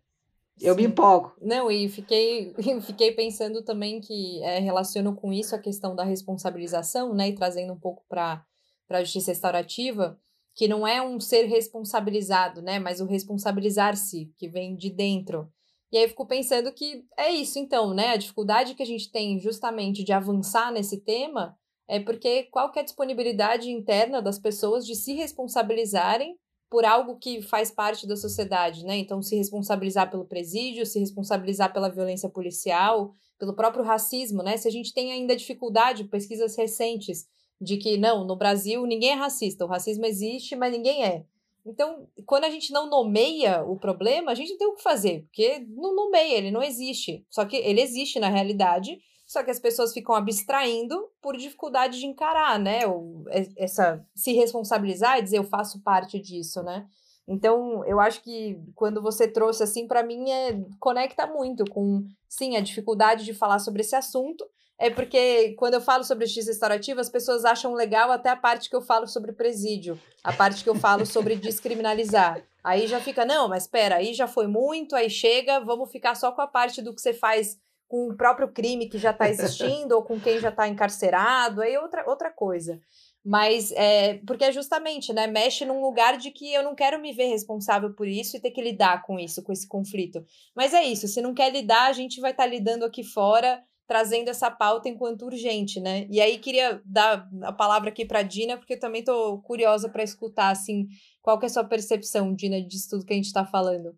Eu Sim. me empolgo. Não, e fiquei, fiquei pensando também que é, relaciono com isso a questão da responsabilização, né? E trazendo um pouco para a justiça restaurativa, que não é um ser responsabilizado, né? Mas o responsabilizar-se, que vem de dentro. E aí fico pensando que é isso, então, né? A dificuldade que a gente tem justamente de avançar nesse tema é porque qual que é a disponibilidade interna das pessoas de se responsabilizarem por algo que faz parte da sociedade, né? Então, se responsabilizar pelo presídio, se responsabilizar pela violência policial, pelo próprio racismo, né? Se a gente tem ainda dificuldade, pesquisas recentes, de que não, no Brasil ninguém é racista, o racismo existe, mas ninguém é. Então, quando a gente não nomeia o problema, a gente não tem o que fazer, porque não nomeia, ele não existe. Só que ele existe na realidade, só que as pessoas ficam abstraindo por dificuldade de encarar, né? Ou essa se responsabilizar e dizer eu faço parte disso, né? Então, eu acho que quando você trouxe assim para mim é conecta muito com sim, a dificuldade de falar sobre esse assunto, é porque quando eu falo sobre justiça restaurativa, as pessoas acham legal até a parte que eu falo sobre presídio, a parte que eu falo sobre descriminalizar. Aí já fica, não, mas espera, aí já foi muito, aí chega, vamos ficar só com a parte do que você faz com o próprio crime que já está existindo ou com quem já está encarcerado, aí outra, outra coisa. Mas é porque é justamente, né? Mexe num lugar de que eu não quero me ver responsável por isso e ter que lidar com isso, com esse conflito. Mas é isso, se não quer lidar, a gente vai estar tá lidando aqui fora, trazendo essa pauta enquanto urgente, né? E aí queria dar a palavra aqui para Dina, porque eu também estou curiosa para escutar, assim, qual que é a sua percepção, Dina, disso tudo que a gente está falando.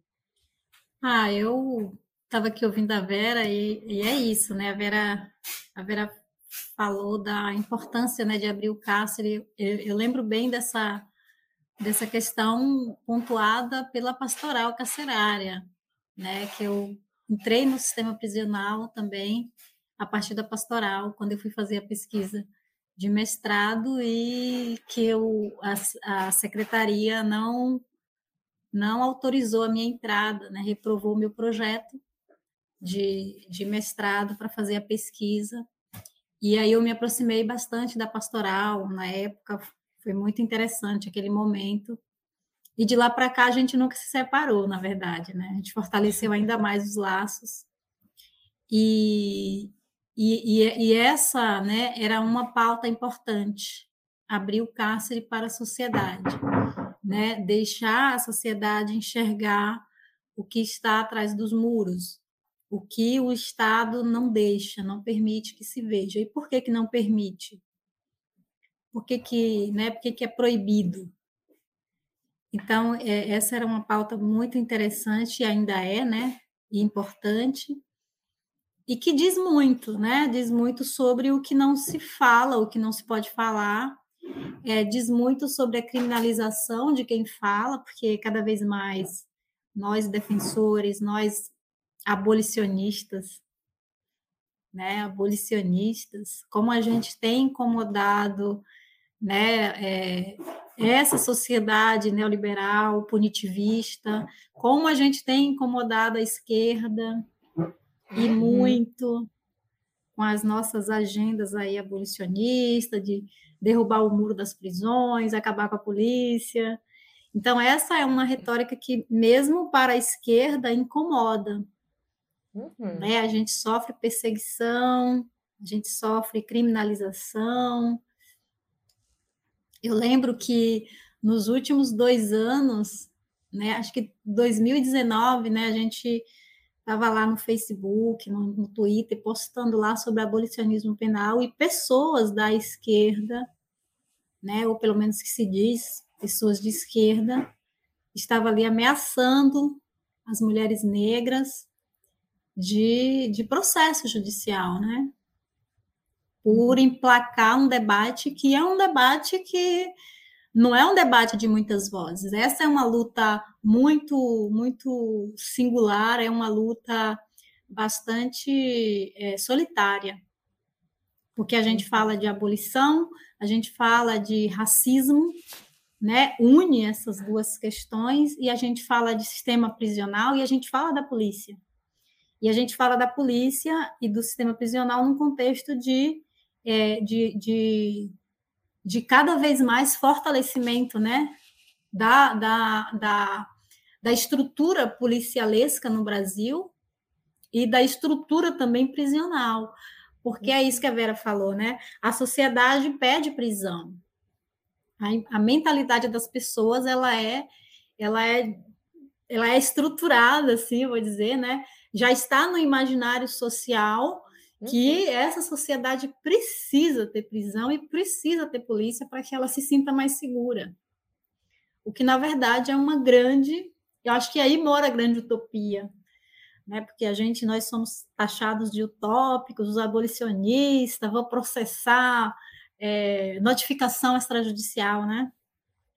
Ah, eu estava aqui ouvindo a Vera e, e, é isso, né? A Vera, a Vera falou da importância né, de abrir o cárcere. Eu, eu lembro bem dessa, dessa questão pontuada pela pastoral carcerária, né? Que eu entrei no sistema prisional também a partir da pastoral, quando eu fui fazer a pesquisa de mestrado e que eu, a, a secretaria não não autorizou a minha entrada, né? reprovou o meu projeto de, de mestrado para fazer a pesquisa. E aí eu me aproximei bastante da pastoral na época, foi muito interessante aquele momento. E de lá para cá a gente nunca se separou, na verdade, né? A gente fortaleceu ainda mais os laços. E, e, e, e essa né, era uma pauta importante, abrir o cárcere para a sociedade, né? deixar a sociedade enxergar o que está atrás dos muros, o que o Estado não deixa, não permite que se veja. E por que, que não permite? Por que, que, né, por que, que é proibido? Então, é, essa era uma pauta muito interessante, e ainda é, né? E importante, e que diz muito, né? Diz muito sobre o que não se fala, o que não se pode falar, é, diz muito sobre a criminalização de quem fala, porque cada vez mais nós defensores, nós abolicionistas, né, abolicionistas, como a gente tem incomodado, né, é, essa sociedade neoliberal, punitivista, como a gente tem incomodado a esquerda e uhum. muito com as nossas agendas aí abolicionistas de derrubar o muro das prisões, acabar com a polícia. Então essa é uma retórica que mesmo para a esquerda incomoda, Uhum. Né? A gente sofre perseguição, a gente sofre criminalização. Eu lembro que nos últimos dois anos, né, acho que 2019, né, a gente estava lá no Facebook, no, no, Twitter, postando lá sobre abolicionismo penal e pessoas da esquerda, né, ou pelo menos que se diz, pessoas de esquerda, estavam ali ameaçando as mulheres negras de, de processo judicial, né? Por emplacar um debate que é um debate que não é um debate de muitas vozes. Essa é uma luta muito, muito singular, é uma luta bastante é, solitária, porque a gente fala de abolição, a gente fala de racismo, né? Une essas duas questões e a gente fala de sistema prisional e a gente fala da polícia. E a gente fala da polícia e do sistema prisional num contexto de, é, de, de, de, cada vez mais fortalecimento né, da, da, da, da estrutura policialesca no Brasil e da estrutura também prisional. Porque é isso que a Vera falou, né? A sociedade pede prisão. A, a mentalidade das pessoas ela é ela é ela é estruturada, assim, vou dizer, né? Já está no imaginário social que uhum. essa sociedade precisa ter prisão e precisa ter polícia para que ela se sinta mais segura. O que, na verdade, é uma grande. Eu acho que aí mora a grande utopia, né? porque a gente, nós somos taxados de utópicos, os abolicionistas, vão processar é, notificação extrajudicial, né?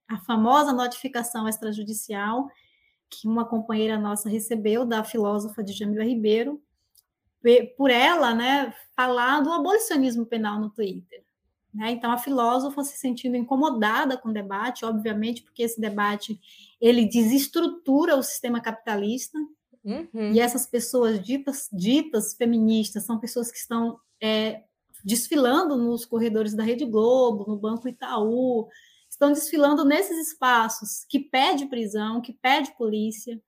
A famosa notificação extrajudicial, que uma companheira nossa recebeu da filósofa de Jamila Ribeiro, por ela, né, falar do abolicionismo penal no Twitter. Né? Então, a filósofa se sentindo incomodada com o debate, obviamente, porque esse debate ele desestrutura o sistema capitalista, uhum. e essas pessoas ditas, ditas feministas são pessoas que estão é, desfilando nos corredores da Rede Globo, no Banco Itaú, estão desfilando nesses espaços que pede prisão, que pede polícia,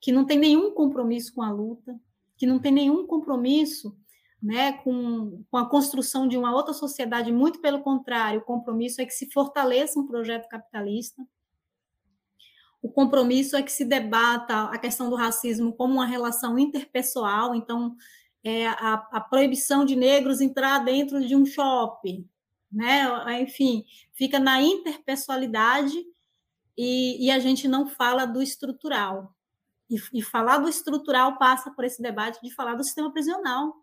que não tem nenhum compromisso com a luta, que não tem nenhum compromisso né, com, com a construção de uma outra sociedade, muito pelo contrário, o compromisso é que se fortaleça um projeto capitalista. O compromisso é que se debata a questão do racismo como uma relação interpessoal, então, é, a, a proibição de negros entrar dentro de um shopping, né? Enfim, fica na interpessoalidade e, e a gente não fala do estrutural. E, e, falar do estrutural passa por esse debate de falar do sistema prisional,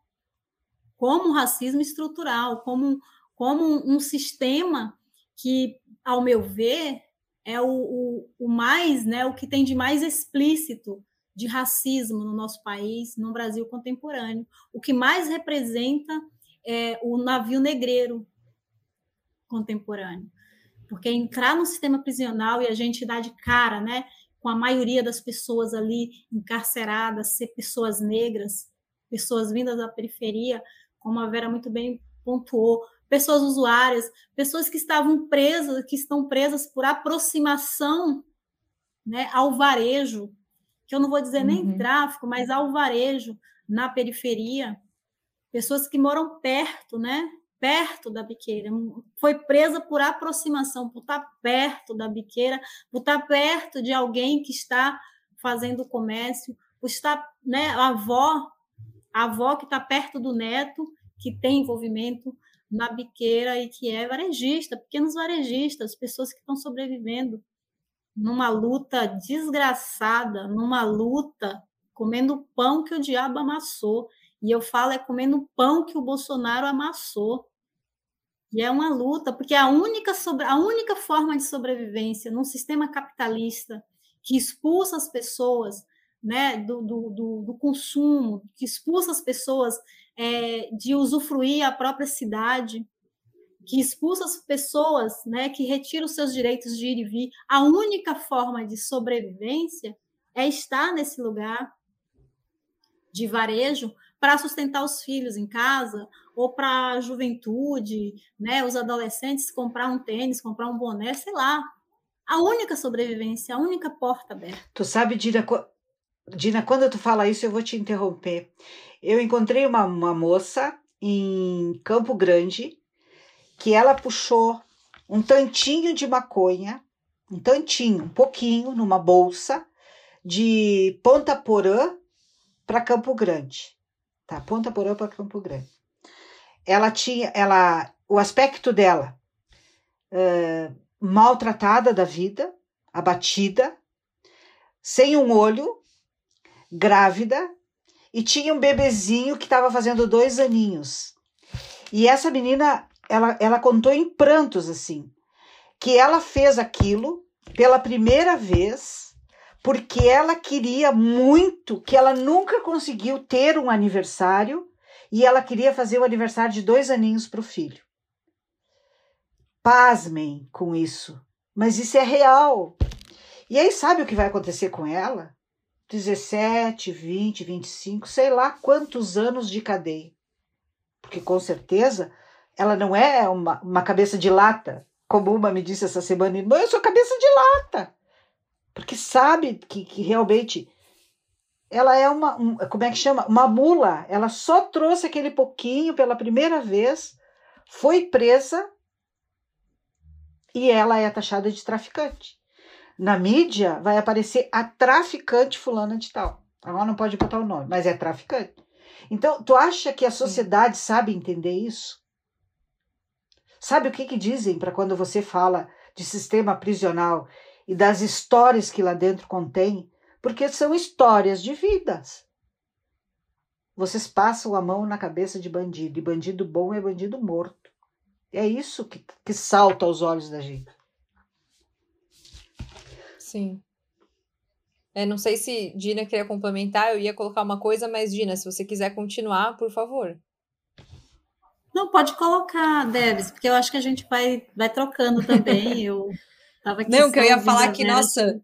como um racismo estrutural, como, como um, um sistema que, ao meu ver, é o, o, o, mais, né, o que tem de mais explícito de racismo no nosso país, no Brasil contemporâneo. O que mais representa é o navio negreiro, contemporâneo. Porque entrar no sistema prisional e a gente dar de cara, né, com a maioria das pessoas ali encarceradas, ser pessoas negras, pessoas vindas da periferia, como a Vera muito bem pontuou, pessoas usuárias, pessoas que estavam presas, que estão presas por aproximação, né, ao varejo, que eu não vou dizer uhum. nem tráfico, mas ao varejo na periferia, pessoas que moram perto, né, perto da biqueira, foi presa por aproximação, por estar perto da biqueira, por estar perto de alguém que está fazendo comércio, por estar, né, a avó, a avó que está perto do neto, que tem envolvimento na biqueira e que é varejista, pequenos varejistas, pessoas que estão sobrevivendo numa luta desgraçada, numa luta comendo pão que o diabo amassou. E eu falo é comendo pão que o Bolsonaro amassou. E é uma luta, porque a única, sobre, a única forma de sobrevivência num sistema capitalista que expulsa as pessoas né, do, do, do, do consumo, que expulsa as pessoas é, de usufruir a própria cidade, que expulsa as pessoas, né, que retira os seus direitos de ir e vir, a única forma de sobrevivência é estar nesse lugar de varejo para sustentar os filhos em casa ou para a juventude, né, os adolescentes comprar um tênis, comprar um boné, sei lá. A única sobrevivência, a única porta aberta. Tu sabe, Dira, Dina, quando tu fala isso, eu vou te interromper. Eu encontrei uma, uma moça em Campo Grande que ela puxou um tantinho de maconha, um tantinho, um pouquinho, numa bolsa, de Ponta Porã para Campo Grande. Tá, Ponta Porã para Campo Grande. Ela tinha, ela, o aspecto dela, uh, maltratada da vida, abatida, sem um olho, grávida, e tinha um bebezinho que estava fazendo dois aninhos. E essa menina, ela, ela contou em prantos assim, que ela fez aquilo pela primeira vez porque ela queria muito, que ela nunca conseguiu ter um aniversário e ela queria fazer o aniversário de dois aninhos para o filho. Pasmem com isso, mas isso é real. E aí, sabe o que vai acontecer com ela? 17, 20, 25, sei lá quantos anos de cadeia. Porque com certeza ela não é uma, uma cabeça de lata, como uma me disse essa semana, irmã, eu sou cabeça de lata. Porque sabe que, que realmente ela é uma, um, como é que chama? Uma mula. Ela só trouxe aquele pouquinho pela primeira vez, foi presa e ela é taxada de traficante. Na mídia vai aparecer a traficante fulana de tal. Agora não pode botar o nome, mas é traficante. Então, tu acha que a sociedade sabe entender isso? Sabe o que, que dizem para quando você fala de sistema prisional e das histórias que lá dentro contém? Porque são histórias de vidas. Vocês passam a mão na cabeça de bandido, e bandido bom é bandido morto. É isso que, que salta aos olhos da gente. Sim. É, não sei se Dina queria complementar, eu ia colocar uma coisa, mas Dina, se você quiser continuar, por favor. Não, pode colocar, Debs, porque eu acho que a gente vai, vai trocando também. Eu tava aqui Não, que eu ia falar que, nossa,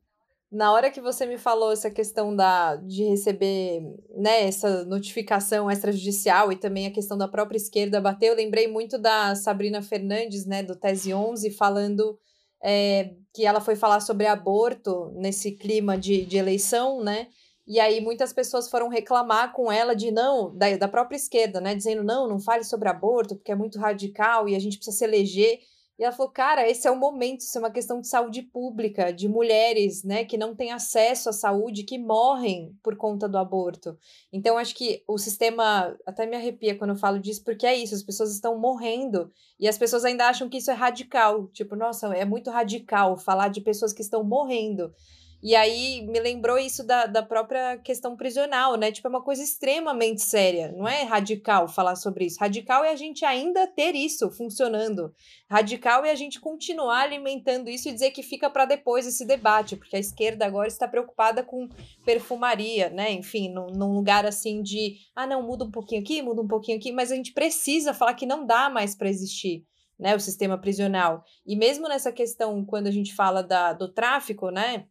na hora que você me falou essa questão da, de receber né, essa notificação extrajudicial e também a questão da própria esquerda bater, eu lembrei muito da Sabrina Fernandes, né, do Tese 11, falando é, que ela foi falar sobre aborto nesse clima de, de eleição, né? E aí muitas pessoas foram reclamar com ela de não, da, da própria esquerda, né? Dizendo, não, não fale sobre aborto, porque é muito radical e a gente precisa se eleger. E ela falou, cara, esse é o momento, isso é uma questão de saúde pública, de mulheres, né, que não têm acesso à saúde, que morrem por conta do aborto. Então, acho que o sistema, até me arrepia quando eu falo disso, porque é isso, as pessoas estão morrendo e as pessoas ainda acham que isso é radical. Tipo, nossa, é muito radical falar de pessoas que estão morrendo. E aí me lembrou isso da, da própria questão prisional, né? Tipo, é uma coisa extremamente séria. Não é radical falar sobre isso. Radical é a gente ainda ter isso funcionando. Radical é a gente continuar alimentando isso e dizer que fica para depois esse debate, porque a esquerda agora está preocupada com perfumaria, né? Enfim, num, num lugar assim de, ah, não, muda um pouquinho aqui, muda um pouquinho aqui, mas a gente precisa falar que não dá mais para existir. Né, o sistema prisional. E mesmo nessa questão, quando a gente fala da, do tráfico, né?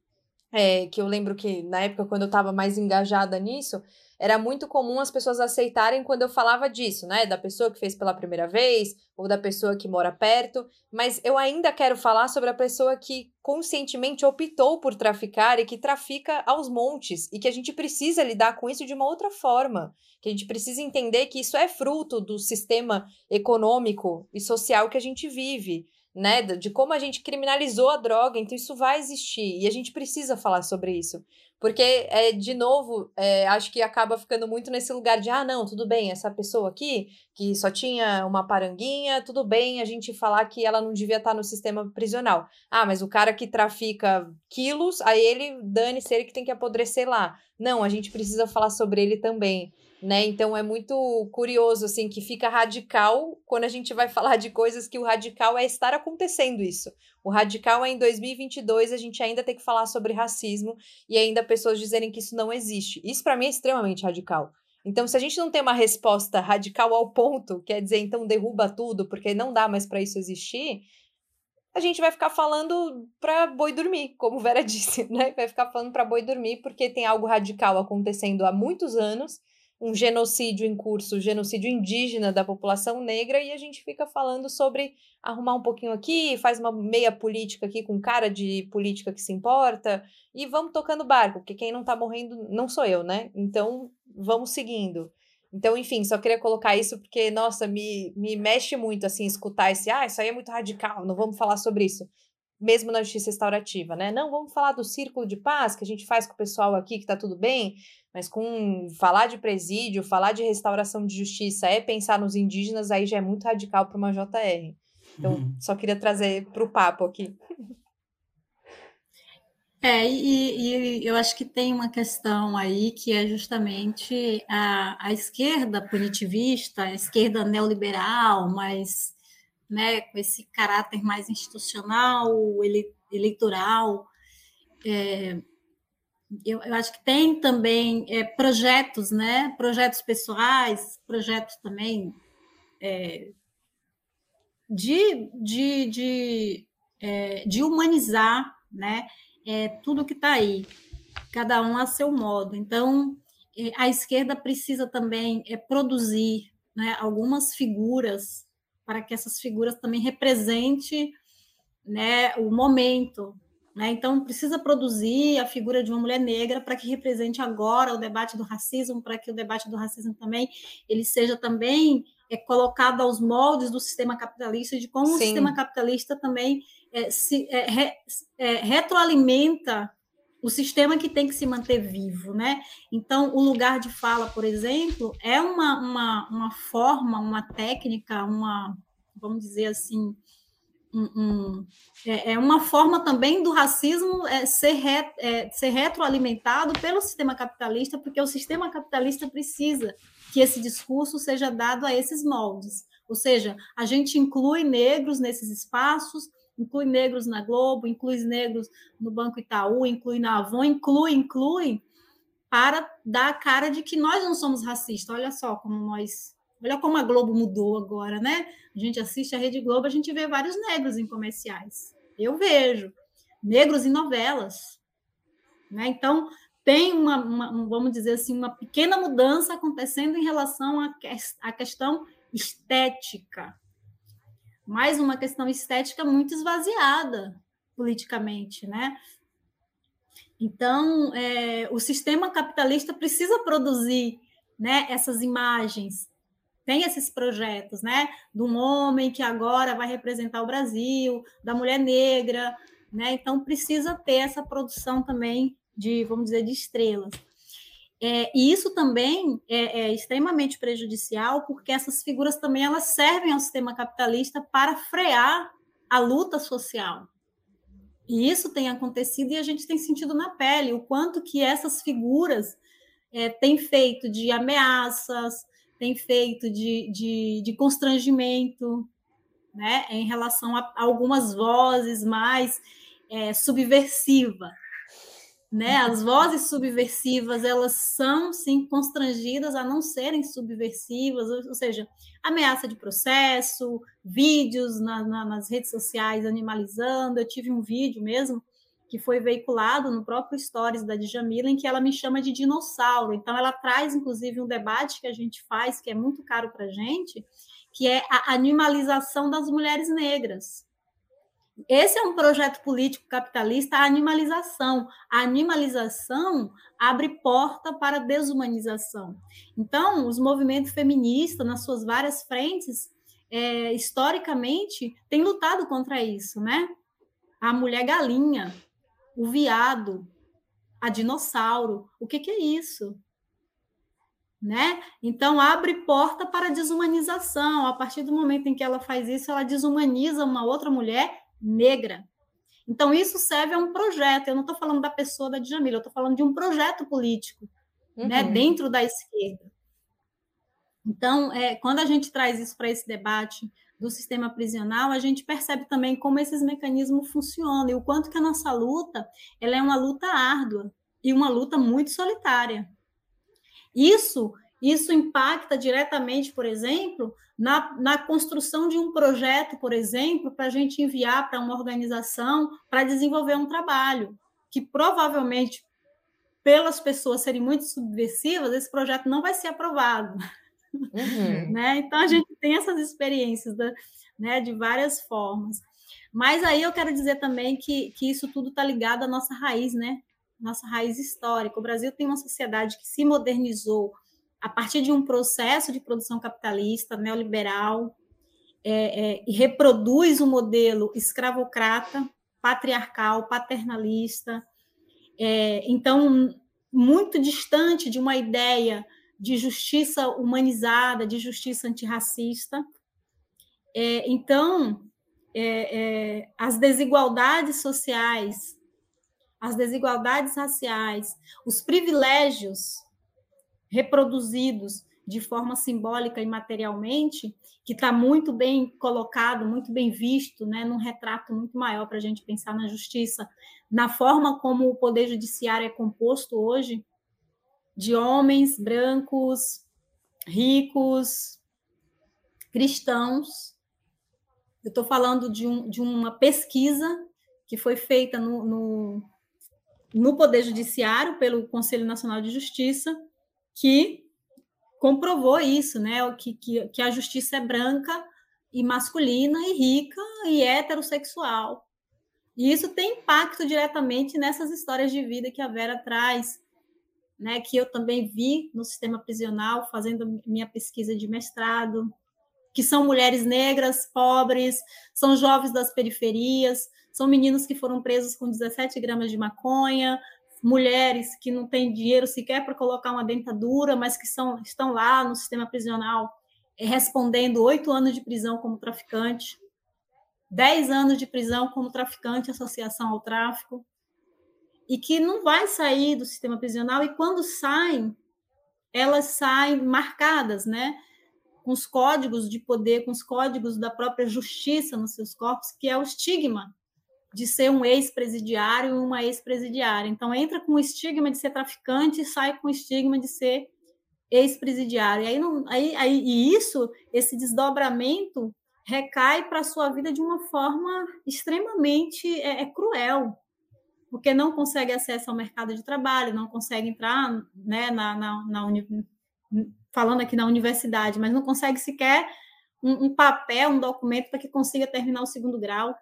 É, que eu lembro que na época, quando eu estava mais engajada nisso, era muito comum as pessoas aceitarem quando eu falava disso, né? Da pessoa que fez pela primeira vez, ou da pessoa que mora perto, mas eu ainda quero falar sobre a pessoa que conscientemente optou por traficar e que trafica aos montes, e que a gente precisa lidar com isso de uma outra forma, que a gente precisa entender que isso é fruto do sistema econômico e social que a gente vive né, de como a gente criminalizou a droga, então isso vai existir e a gente precisa falar sobre isso. Porque, é, de novo, é, acho que acaba ficando muito nesse lugar de, ah, não, tudo bem, essa pessoa aqui, que só tinha uma paranguinha, tudo bem a gente falar que ela não devia estar no sistema prisional. Ah, mas o cara que trafica quilos, aí ele, dane-se, ele que tem que apodrecer lá. Não, a gente precisa falar sobre ele também né? Então é muito curioso assim que fica radical quando a gente vai falar de coisas que o radical é estar acontecendo isso. O radical é em 2022 a gente ainda tem que falar sobre racismo e ainda pessoas dizerem que isso não existe. Isso para mim é extremamente radical. Então, se a gente não tem uma resposta radical ao ponto, quer dizer, então derruba tudo, porque não dá mais para isso existir, a gente vai ficar falando para boi dormir, como Vera disse, né? Vai ficar falando para boi dormir porque tem algo radical acontecendo há muitos anos um genocídio em curso, genocídio indígena da população negra, e a gente fica falando sobre arrumar um pouquinho aqui, faz uma meia política aqui com cara de política que se importa, e vamos tocando barco, porque quem não tá morrendo não sou eu, né? Então vamos seguindo. Então, enfim, só queria colocar isso porque, nossa, me, me mexe muito, assim, escutar esse, ah, isso aí é muito radical, não vamos falar sobre isso. Mesmo na justiça restaurativa, né? Não, vamos falar do círculo de paz que a gente faz com o pessoal aqui, que tá tudo bem, mas com falar de presídio, falar de restauração de justiça é pensar nos indígenas, aí já é muito radical para uma JR. Então, uhum. só queria trazer para o papo aqui. É, e, e, eu acho que tem uma questão aí que é justamente a, a esquerda punitivista, a esquerda neoliberal, mas né, com esse caráter mais institucional, ele, eleitoral. É, eu, eu, acho que tem também é, projetos, né, projetos pessoais, projetos também é, de, de, de, é, de humanizar, né? é, tudo que está aí, cada um a seu modo. Então, é, a esquerda precisa também produzir né, algumas figuras para que essas figuras também representem né, o momento. Né? Então, precisa produzir a figura de uma mulher negra para que represente agora o debate do racismo, para que o debate do racismo também ele seja também é, colocado aos moldes do sistema capitalista e de como Sim. o sistema capitalista também é, se, é, re, é, retroalimenta o sistema que tem que se manter vivo, né? Então, o lugar de fala, por exemplo, é uma, uma, uma forma, uma técnica, uma, vamos dizer assim, um, um, é, é, uma forma também do racismo é, ser, re, é, ser retroalimentado pelo sistema capitalista, porque o sistema capitalista precisa que esse discurso seja dado a esses moldes. Ou seja, a gente inclui negros nesses espaços, inclui negros na Globo, inclui negros no Banco Itaú, inclui na Avon, inclui, inclui, para dar a cara de que nós não somos racistas. Olha só como nós. Olha como a Globo mudou agora, né? A gente assiste a Rede Globo, a gente vê vários negros em comerciais. Eu vejo. Negros em novelas. Né? Então, tem uma, uma, vamos dizer assim, uma pequena mudança acontecendo em relação à, à questão estética mais uma questão estética muito esvaziada politicamente, né? Então, é, o sistema capitalista precisa produzir né, essas imagens, tem esses projetos, né? De um homem que agora vai representar o Brasil, da mulher negra, né? Então, precisa ter essa produção também de, vamos dizer, de estrelas. É, e isso também é, é, extremamente prejudicial, porque essas figuras também elas servem ao sistema capitalista para frear a luta social. E isso tem acontecido e a gente tem sentido na pele o quanto que essas figuras é, têm feito de ameaças, têm feito de, de, de constrangimento, né, em relação a algumas vozes mais é, subversivas né? As vozes subversivas, elas são, sim, constrangidas a não serem subversivas, ou, ou seja, ameaça de processo, vídeos na, na, nas redes sociais animalizando. Eu tive um vídeo mesmo que foi veiculado no próprio Stories da Djamila, em que ela me chama de dinossauro. Então, ela traz, inclusive, um debate que a gente faz, que é muito caro para a gente, que é a animalização das mulheres negras. Esse é um projeto político capitalista, a animalização. A animalização abre porta para a desumanização. Então, os movimentos feministas, nas suas várias frentes, é, historicamente, têm lutado contra isso, né? A mulher galinha, o viado, a dinossauro. O que, que é isso? Né? Então abre porta para desumanização. A partir do momento em que ela faz isso, ela desumaniza uma outra mulher negra. Então, isso serve a um projeto. Eu não estou falando da pessoa da Djamila, eu estou falando de um projeto político né, uhum. né, dentro da esquerda. Então, é, quando a gente traz isso para esse debate do sistema prisional, a gente percebe também como esses mecanismos funcionam e o quanto que a nossa luta ela é uma luta árdua e uma luta muito solitária. Isso isso impacta diretamente, por exemplo, na, na construção de um projeto, por exemplo, para a gente enviar para uma organização para desenvolver um trabalho, que provavelmente pelas pessoas serem muito subversivas, esse projeto não vai ser aprovado. Uhum. né? Então, a gente tem essas experiências da, né, de várias formas. Mas aí eu quero dizer também que, que isso tudo está ligado à nossa raiz, né? Nossa raiz histórica. O Brasil tem uma sociedade que se modernizou a partir de um processo de produção capitalista, neoliberal, é, é, e reproduz o um modelo escravocrata, patriarcal, paternalista. É, então, muito distante de uma ideia de justiça humanizada, de justiça antirracista. É, então, é, é, as desigualdades sociais, as desigualdades raciais, os privilégios reproduzidos de forma simbólica e materialmente, que está muito bem colocado, muito bem visto, né, num retrato muito maior para a gente pensar na justiça, na forma como o poder judiciário é composto hoje, de homens brancos, ricos, cristãos. Eu estou falando de, um, de, uma pesquisa que foi feita no, no, no Poder Judiciário pelo Conselho Nacional de Justiça, que comprovou isso, né? Que, que, que a justiça é branca e masculina e rica e heterossexual. E isso tem impacto diretamente nessas histórias de vida que a Vera traz, né, que eu também vi no sistema prisional, fazendo minha pesquisa de mestrado, que são mulheres negras, pobres, são jovens das periferias, são meninos que foram presos com 17 gramas de maconha, mulheres que não têm dinheiro sequer para colocar uma dentadura, mas que são, estão lá no sistema prisional eh, respondendo oito anos de prisão como traficante, dez anos de prisão como traficante, associação ao tráfico e que não vai sair do sistema prisional, e quando saem, elas saem marcadas, né? Com os códigos de poder, com os códigos da própria justiça nos seus corpos, que é o estigma de ser um ex-presidiário e uma ex-presidiária. Então, entra com o estigma de ser traficante e sai com o estigma de ser ex-presidiário. E, aí, não, aí, aí, e isso, esse desdobramento, recai para a sua vida de uma forma extremamente é, é cruel, porque não consegue acesso ao mercado de trabalho, não consegue entrar, né, na, na, na uni... falando aqui na universidade, mas não consegue sequer um, um papel, um documento para que consiga terminar o segundo grau,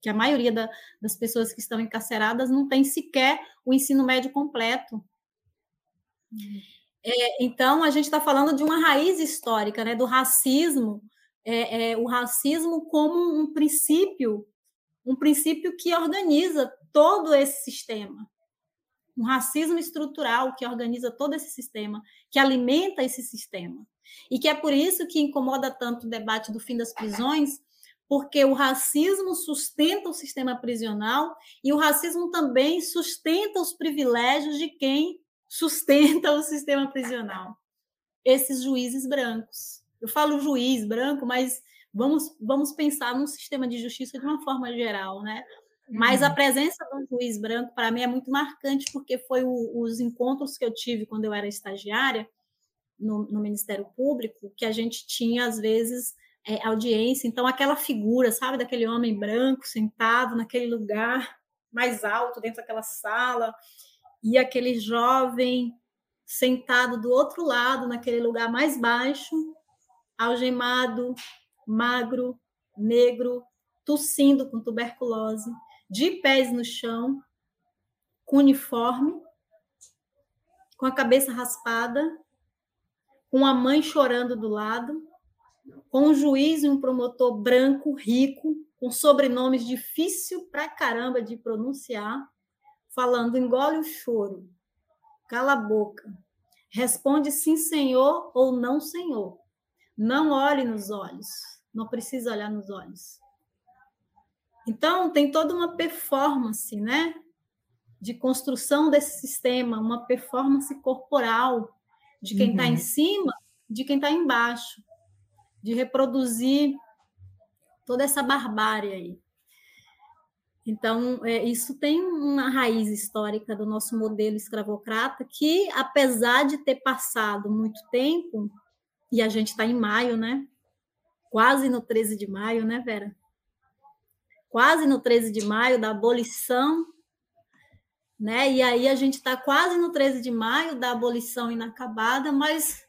que a maioria da, das pessoas que estão encarceradas não tem sequer o ensino médio completo. Uhum. É, então, a gente está falando de uma raiz histórica, né, do racismo, é, é, o racismo como um princípio, um princípio que organiza todo esse sistema. Um racismo estrutural que organiza todo esse sistema, que alimenta esse sistema. E que é por isso que incomoda tanto o debate do fim das prisões, porque o racismo sustenta o sistema prisional e o racismo também sustenta os privilégios de quem sustenta o sistema prisional. Esses juízes brancos. Eu falo juiz branco, mas vamos, vamos pensar num sistema de justiça de uma forma geral, né? Mas a uhum. presença do juiz branco, para mim, é muito marcante, porque foi o, os encontros que eu tive quando eu era estagiária no, no Ministério Público, que a gente tinha, às vezes, é, audiência. Então, aquela figura, sabe, daquele homem branco sentado naquele lugar mais alto, dentro daquela sala, e aquele jovem sentado do outro lado, naquele lugar mais baixo, algemado, magro, negro, tossindo com tuberculose de pés no chão, com uniforme, com a cabeça raspada, com a mãe chorando do lado, com um juiz e um promotor branco, rico, com sobrenomes difícil pra caramba de pronunciar, falando: engole o choro, cala a boca, responde sim, senhor ou não, senhor. Não olhe nos olhos, não precisa olhar nos olhos. Então, tem toda uma performance, né? De construção desse sistema, uma performance corporal de quem está uhum. em cima, de quem está embaixo, de reproduzir toda essa barbárie aí. Então, é, isso tem uma raiz histórica do nosso modelo escravocrata, que, apesar de ter passado muito tempo, e a gente está em maio, né? Quase no 13 de maio, né, Vera? quase no 13 de maio, da abolição né? E aí a gente está quase no 13 de maio da abolição inacabada, mas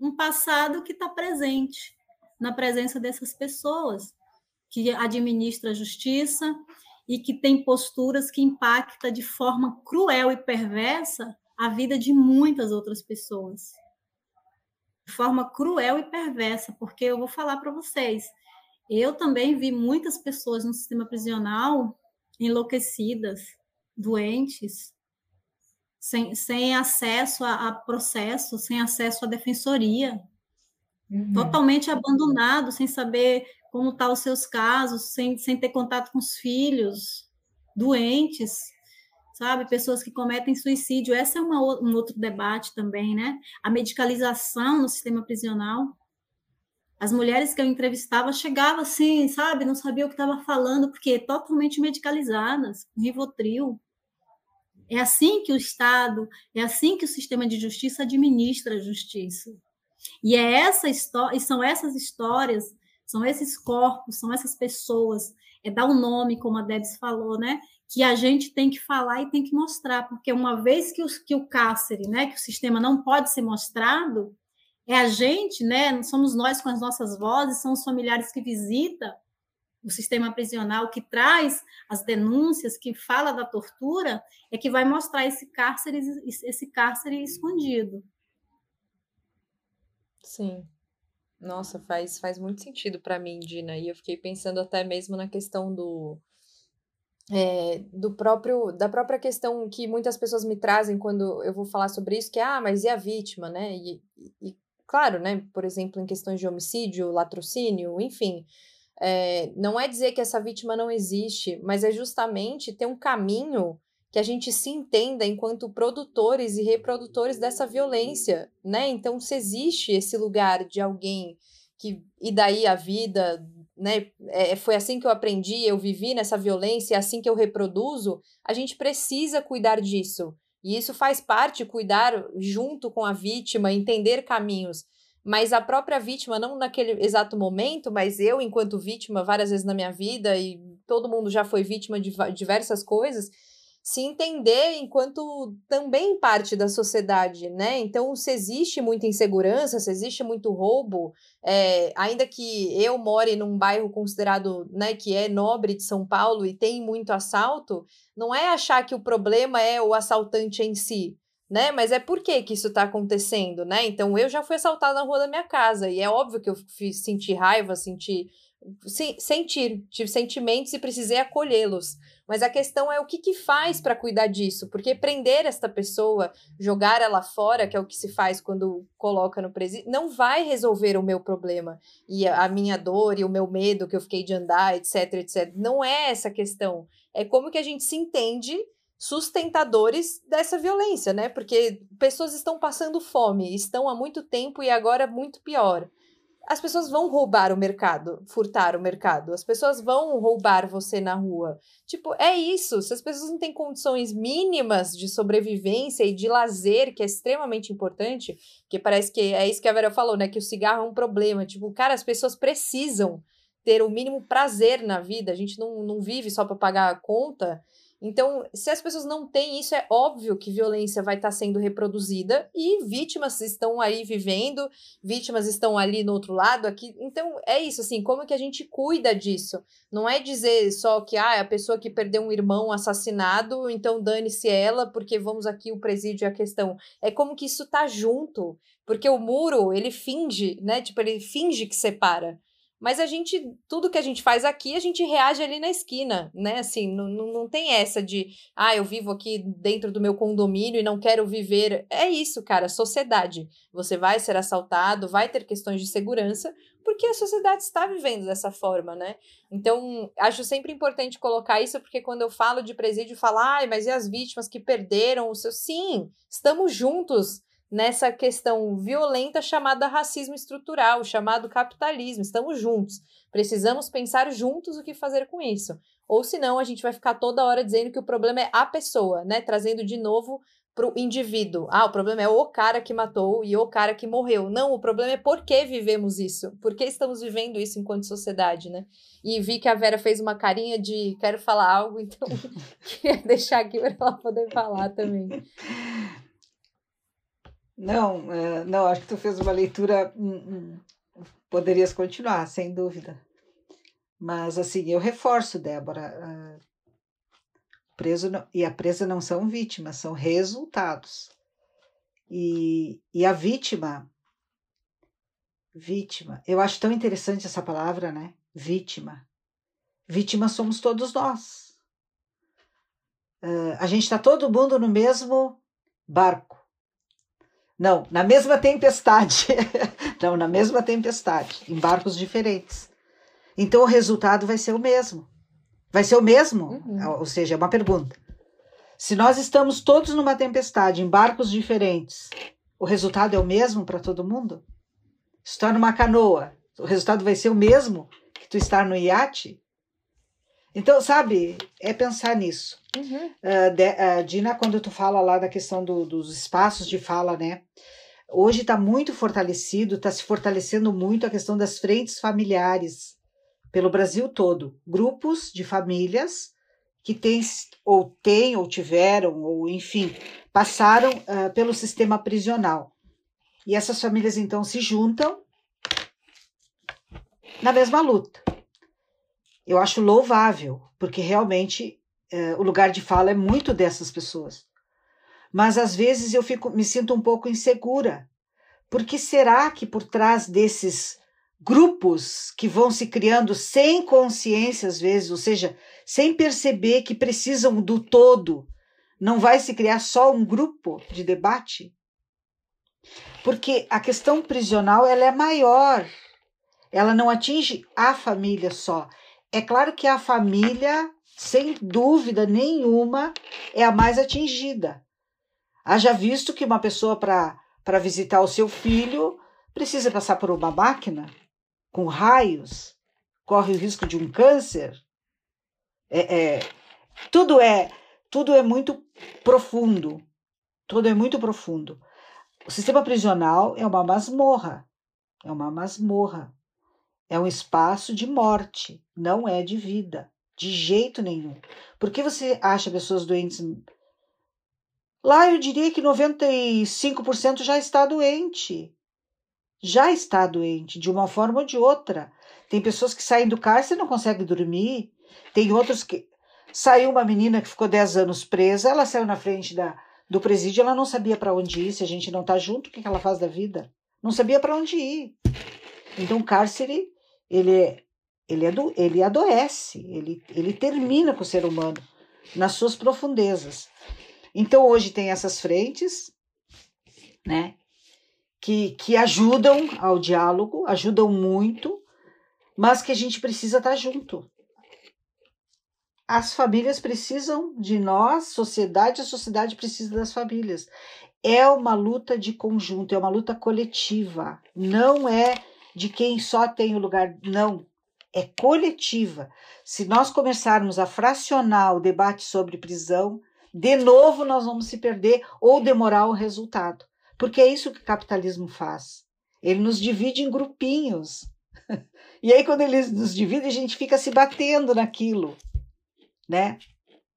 um passado que está presente na presença dessas pessoas que administra a justiça e que tem posturas que impactam de forma cruel e perversa a vida de muitas outras pessoas. De forma cruel e perversa, porque eu vou falar para vocês, eu também vi muitas pessoas no sistema prisional enlouquecidas, doentes, sem, sem acesso a, a processo, sem acesso à defensoria, uhum. totalmente abandonado, sem saber como estão tá os seus casos, sem, sem ter contato com os filhos, doentes, sabe? Pessoas que cometem suicídio. Esse é uma, um outro debate também, né? A medicalização no sistema prisional. As mulheres que eu entrevistava chegavam assim, sabe? Não sabia o que estava falando, porque totalmente medicalizadas, Rivotril. É assim que o Estado, é assim que o sistema de justiça administra a justiça. E é essa história, são essas histórias são esses corpos, são essas pessoas, é dar o um nome, como a Debs falou, né? Que a gente tem que falar e tem que mostrar, porque uma vez que, os, que o cárcere, né, que o sistema não pode ser mostrado, é a gente, né? Somos nós com as nossas vozes, são os familiares que visitam o sistema prisional, que traz as denúncias, que fala da tortura, é que vai mostrar esse cárcere, esse cárcere escondido. Sim. Nossa, faz, faz muito sentido para mim, Dina. E eu fiquei pensando até mesmo na questão do. É, do próprio da própria questão que muitas pessoas me trazem quando eu vou falar sobre isso, que é, ah, mas e a vítima, né? E, e claro, né? Por exemplo, em questões de homicídio, latrocínio, enfim. É, não é dizer que essa vítima não existe, mas é justamente ter um caminho que a gente se entenda enquanto produtores e reprodutores dessa violência, né? Então, se existe esse lugar de alguém que e daí a vida, né? É, foi assim que eu aprendi, eu vivi nessa violência, é assim que eu reproduzo. A gente precisa cuidar disso. E isso faz parte cuidar junto com a vítima, entender caminhos. Mas a própria vítima, não naquele exato momento, mas eu, enquanto vítima, várias vezes na minha vida, e todo mundo já foi vítima de diversas coisas, se entender enquanto também parte da sociedade, né? Então, se existe muita insegurança, se existe muito roubo, é, ainda que eu more num bairro considerado, né, que é nobre de São Paulo e tem muito assalto, não é achar que o problema é o assaltante em si, né? Mas é por que que isso está acontecendo, né? Então, eu já fui assaltada na rua da minha casa e é óbvio que eu senti raiva, senti sentir, tive sentimentos e precisei acolhê-los. Mas a questão é o que, que faz para cuidar disso, porque prender esta pessoa, jogar ela fora, que é o que se faz quando coloca no presídio, não vai resolver o meu problema e a, minha dor e o meu medo que eu fiquei de andar, etc, etc. Não é essa questão. É como que a gente se entende sustentadores dessa violência, né? Porque pessoas estão passando fome, estão há muito tempo e agora muito pior as pessoas vão roubar o mercado, furtar o mercado, as pessoas vão roubar você na rua. Tipo, é isso. Se as pessoas não têm condições mínimas de sobrevivência e de lazer, que é extremamente importante, que parece que é isso que a Vera falou, né? Que o cigarro é um problema. Tipo, cara, as pessoas precisam ter o mínimo prazer na vida. A gente não, não vive só para pagar a conta. Então, se as pessoas não têm isso, é óbvio que violência vai estar tá sendo reproduzida e vítimas estão aí vivendo, vítimas estão ali no outro lado, aqui. Então, é isso, assim, como que a gente cuida disso? Não é dizer só que ah, a pessoa que perdeu um irmão assassinado, então dane-se ela, porque vamos aqui o presídio é a questão. É como que isso tá junto, porque o muro, ele finge, né? Tipo, ele finge que separa. Mas a gente, tudo que a gente faz aqui, a gente reage ali na esquina, né? Assim, não, não, tem essa de, ah, eu vivo aqui dentro do meu condomínio e não quero viver. É isso, cara, sociedade. Você vai ser assaltado, vai ter questões de segurança, porque a sociedade está vivendo dessa forma, né? Então, acho sempre importante colocar isso, porque quando eu falo de presídio, falar, ah, mas e as vítimas que perderam o seu. Sim, estamos juntos nessa questão violenta chamada racismo estrutural, chamado capitalismo. Estamos juntos. Precisamos pensar juntos o que fazer com isso. Ou senão a gente vai ficar toda hora dizendo que o problema é a pessoa, né? Trazendo de novo pro indivíduo. Ah, o problema é o cara que matou e o cara que morreu. Não, o problema é por que vivemos isso. Por que estamos vivendo isso enquanto sociedade, né? E vi que a Vera fez uma carinha de quero falar algo, então queria deixar aqui para ela poder falar também. Não, é, não, acho que tu fez uma leitura. Hum, hum, poderias continuar, sem dúvida. Mas, assim, eu reforço, Débora. preso não, e a presa não são vítimas, são resultados. E, e a vítima. Vítima. Eu acho tão interessante essa palavra, né? Vítima. Vítima somos todos nós. Uh, a gente está todo mundo no mesmo barco não, na mesma tempestade. Não, na mesma tempestade, em barcos diferentes. Então o resultado vai ser o mesmo. Vai ser o mesmo? Uhum. Ou seja, é uma pergunta. Se nós estamos todos numa tempestade, em barcos diferentes, o resultado é o mesmo para todo mundo? Se tu está numa canoa, o resultado vai ser o mesmo que tu estar no iate? Então, sabe, é pensar nisso. Uhum. Uh, de, uh, Dina, quando tu fala lá da questão do, dos espaços de fala, né? Hoje está muito fortalecido, está se fortalecendo muito a questão das frentes familiares pelo Brasil todo. Grupos de famílias que têm, ou têm, ou tiveram, ou enfim, passaram uh, pelo sistema prisional. E essas famílias então se juntam na mesma luta eu acho louvável, porque realmente é, o lugar de fala é muito dessas pessoas. Mas às vezes eu fico, me sinto um pouco insegura. Porque será que por trás desses grupos que vão se criando sem consciência às vezes, ou seja, sem perceber que precisam do todo, não vai se criar só um grupo de debate? Porque a questão prisional ela é maior. Ela não atinge a família só, é claro que a família, sem dúvida nenhuma, é a mais atingida. Haja visto que uma pessoa para visitar o seu filho precisa passar por uma máquina com raios, corre o risco de um câncer. É, é, tudo é tudo é muito profundo. Tudo é muito profundo. O sistema prisional é uma masmorra. É uma masmorra. É um espaço de morte, não é de vida, de jeito nenhum. Por que você acha pessoas doentes? Lá eu diria que 95% já está doente. Já está doente, de uma forma ou de outra. Tem pessoas que saem do cárcere e não conseguem dormir. Tem outros que. Saiu uma menina que ficou 10 anos presa, ela saiu na frente da, do presídio, ela não sabia para onde ir. Se a gente não está junto, o que ela faz da vida? Não sabia para onde ir. Então, cárcere ele, ele, ado, ele adoece, ele, ele termina com o ser humano nas suas profundezas. Então hoje tem essas frentes, né, que, que ajudam ao diálogo, ajudam muito, mas que a gente precisa estar junto. As famílias precisam de nós, sociedade, a sociedade precisa das famílias. É uma luta de conjunto, é uma luta coletiva, não é de quem só tem o lugar. Não, é coletiva. Se nós começarmos a fracionar o debate sobre prisão, de novo nós vamos se perder ou demorar o resultado. Porque é isso que o capitalismo faz. Ele nos divide em grupinhos. E aí, quando ele nos divide, a gente fica se batendo naquilo, né?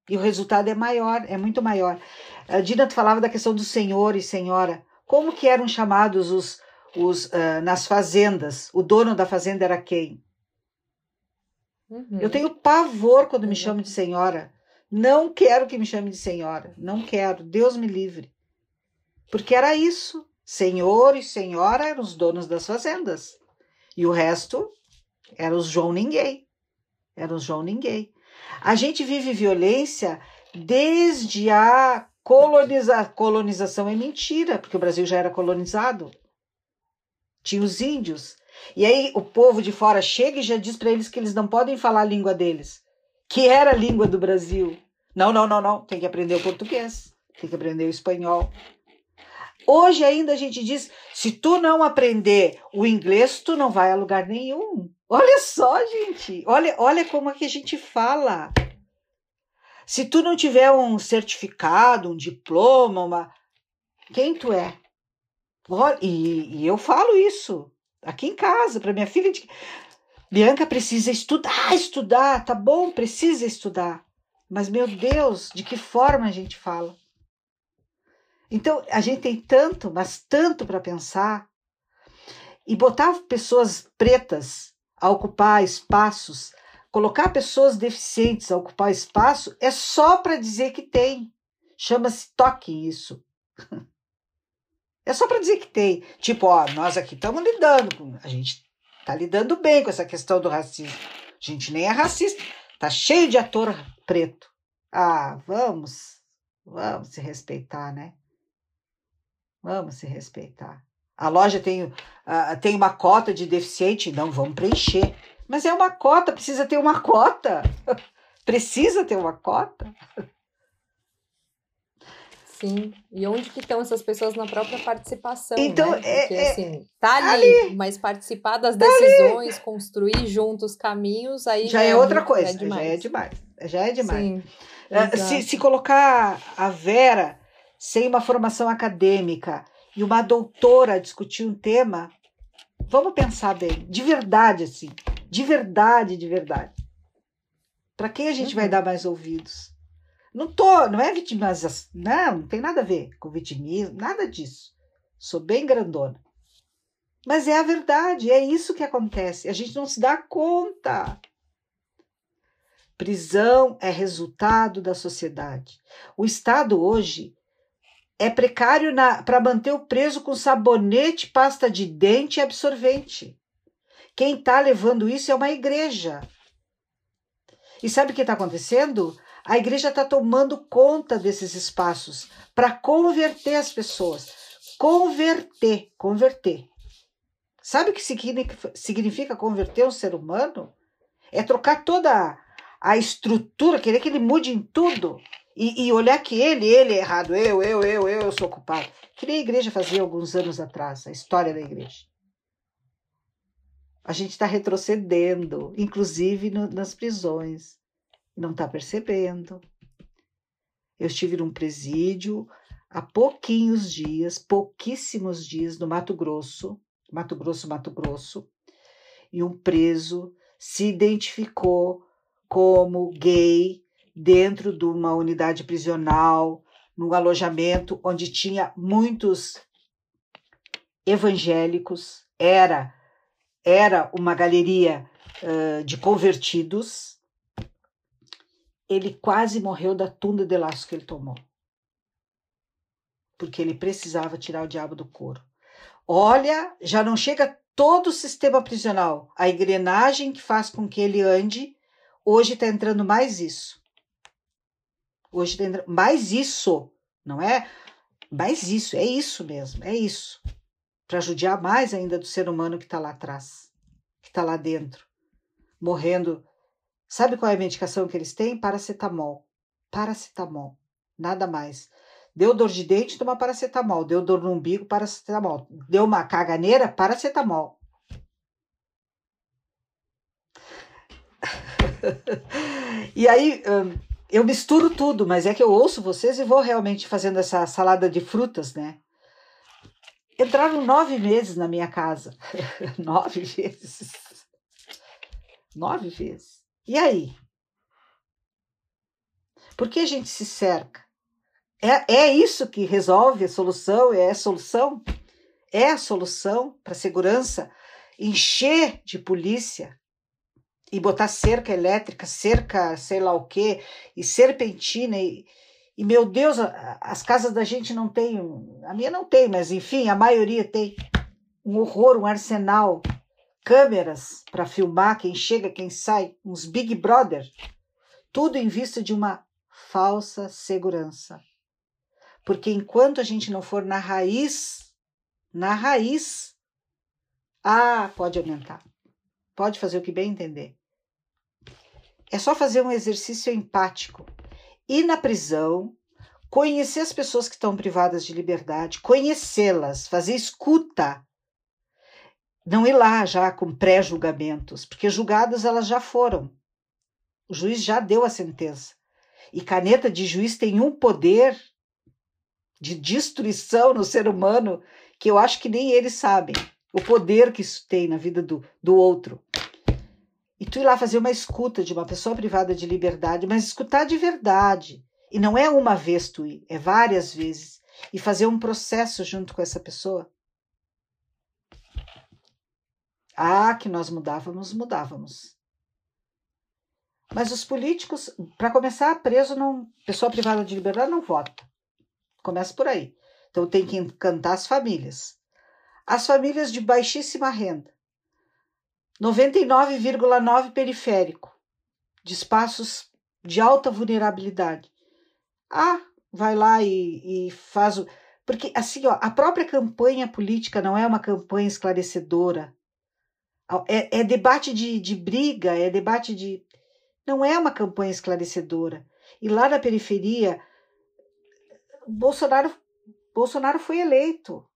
E o resultado é maior, é muito maior. A Dina falava da questão do senhor e senhora. Como que eram chamados os, os, uh, nas fazendas. O dono da fazenda era quem? Uhum. Eu tenho pavor quando me chamam de senhora. Não quero que me chame de senhora. Não quero. Deus me livre. Porque era isso. Senhor e senhora eram os donos das fazendas. E o resto eram os João Ninguém. Eram os João Ninguém. A gente vive violência desde a coloniza colonização. É mentira, porque o Brasil já era colonizado. Tinha os índios. E aí o povo de fora chega e já diz para eles que eles não podem falar a língua deles, que era a língua do Brasil. Não, não, não, não. Tem que aprender o português, tem que aprender o espanhol. Hoje ainda a gente diz: se tu não aprender o inglês, tu não vai a lugar nenhum. Olha só, gente. Olha, olha como é que a gente fala. Se tu não tiver um certificado, um diploma, uma. Quem tu é? E, e eu falo isso aqui em casa para minha filha. De... Bianca precisa estudar, estudar, tá bom, precisa estudar. Mas, meu Deus, de que forma a gente fala? Então, a gente tem tanto, mas tanto para pensar. E botar pessoas pretas a ocupar espaços, colocar pessoas deficientes a ocupar espaço, é só para dizer que tem. Chama-se toque isso. É só para dizer que tem. Tipo, ó, nós aqui estamos lidando com. A gente está lidando bem com essa questão do racismo. A gente nem é racista. Tá cheio de ator preto. Ah, vamos. Vamos se respeitar, né? Vamos se respeitar. A loja tem, uh, tem uma cota de deficiente, não vamos preencher. Mas é uma cota, precisa ter uma cota. precisa ter uma cota. Sim. E onde que estão essas pessoas na própria participação? Então, né? é, Porque, é, assim, tá ali, ali, mas participar das tá decisões, construir juntos caminhos, aí já é outra muito- coisa. é já é demais. Já é demais. Sim. Ah, Se, se colocar a Vera sem uma formação acadêmica e uma doutora discutir um tema, vamos pensar bem, de verdade, assim, de verdade, de verdade. Para quem a gente vai Uhum. dar mais ouvidos? Não tô, não é vitimização, não, não tem nada a ver com vitimismo, nada disso. Sou bem grandona. Mas é a verdade, é isso que acontece. A gente não se dá conta. Prisão é resultado da sociedade. O Estado hoje é precário para manter o preso com sabonete, pasta de dente e absorvente. Quem está levando isso é uma igreja. E sabe o que está acontecendo? A igreja está tomando conta desses espaços para converter as pessoas. Converter, converter. Sabe o que significa, converter um ser humano? É trocar toda a estrutura, querer que ele mude em tudo e, e olhar que ele, ele é errado, eu, eu, eu, eu, eu sou culpado. Que nem a igreja fazia alguns anos atrás, a história da igreja. A gente está retrocedendo, inclusive no- nas prisões. Não está percebendo. Eu estive num presídio há pouquinhos dias, pouquíssimos dias, no Mato Grosso, Mato Grosso, Mato Grosso, e um preso se identificou como gay dentro de uma unidade prisional, num alojamento onde tinha muitos evangélicos, era era uma galeria ãh, de convertidos. Ele quase morreu da tunda de laço que ele tomou. Porque ele precisava tirar o diabo do couro. Olha, já não chega todo o sistema prisional, a engrenagem que faz com que ele ande, hoje está entrando mais isso. Hoje está entrando mais isso, não é? Mais isso, é isso mesmo, é isso. Para judiar mais ainda do ser humano que está lá atrás, que está lá dentro, morrendo. Sabe qual é a medicação que eles têm? Paracetamol. Paracetamol, nada mais. Deu dor de dente, toma paracetamol. Deu dor no umbigo, paracetamol. Deu uma caganeira, paracetamol. e aí hum, eu misturo tudo, mas é que eu ouço vocês e vou realmente fazendo essa salada de frutas, né? Entraram nove meses na minha casa. nove vezes. Nove vezes. E aí? Por que a gente se cerca? É, é isso que resolve a solução? É a solução? É a solução para a segurança? Encher de polícia e botar cerca elétrica, cerca sei lá o quê, e serpentina. E, e meu Deus, as casas da gente não tem. A minha não tem, mas enfim, a maioria tem. Um horror, um arsenal. Câmeras para filmar quem chega, quem sai, uns Big Brother. Tudo em vista de uma falsa segurança. Porque enquanto a gente não for na raiz, na raiz, ah, pode aumentar. Pode fazer o que bem entender. É só fazer um exercício empático. Ir na prisão, conhecer as pessoas que estão privadas de liberdade, conhecê-las, fazer escuta. Não ir lá já com pré-julgamentos, porque julgadas elas já foram. O juiz já deu a sentença. E caneta de juiz tem um poder de destruição no ser humano que eu acho que nem eles sabem. O poder que isso tem na vida do, do outro. E tu ir lá fazer uma escuta de uma pessoa privada de liberdade, mas escutar de verdade. E não é uma vez tu ir, é várias vezes. E fazer um processo junto com essa pessoa. Ah, que nós mudávamos, mudávamos. Mas os políticos, para começar, preso não, pessoa privada de liberdade não vota. Começa por aí. Então tem que encantar as famílias. As famílias de baixíssima renda. 99,9 periférico, de espaços de alta vulnerabilidade. Ah, vai lá e, e faz o. Porque, assim, ó, a própria campanha política não é uma campanha esclarecedora. É, é debate de, de briga, é debate de. Não é uma campanha esclarecedora. E lá na periferia, Bolsonaro, Bolsonaro foi eleito.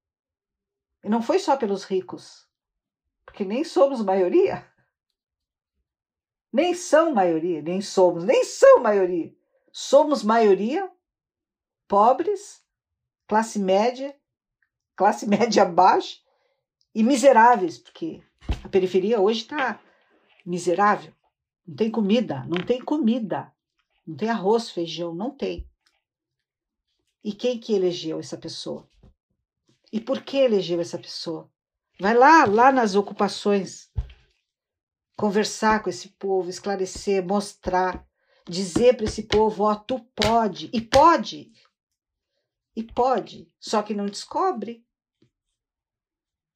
E não foi só pelos ricos, porque nem somos maioria. Nem são maioria, nem somos, nem são maioria. Somos maioria, pobres, classe média, classe média baixa e miseráveis, porque a periferia hoje está miserável. Não tem comida, não tem comida. Não tem arroz, feijão, não tem. E quem que elegeu essa pessoa? E por que elegeu essa pessoa? Vai lá, lá nas ocupações, conversar com esse povo, esclarecer, mostrar, dizer para esse povo: ó, oh, tu pode, e pode, e pode, só que não descobre.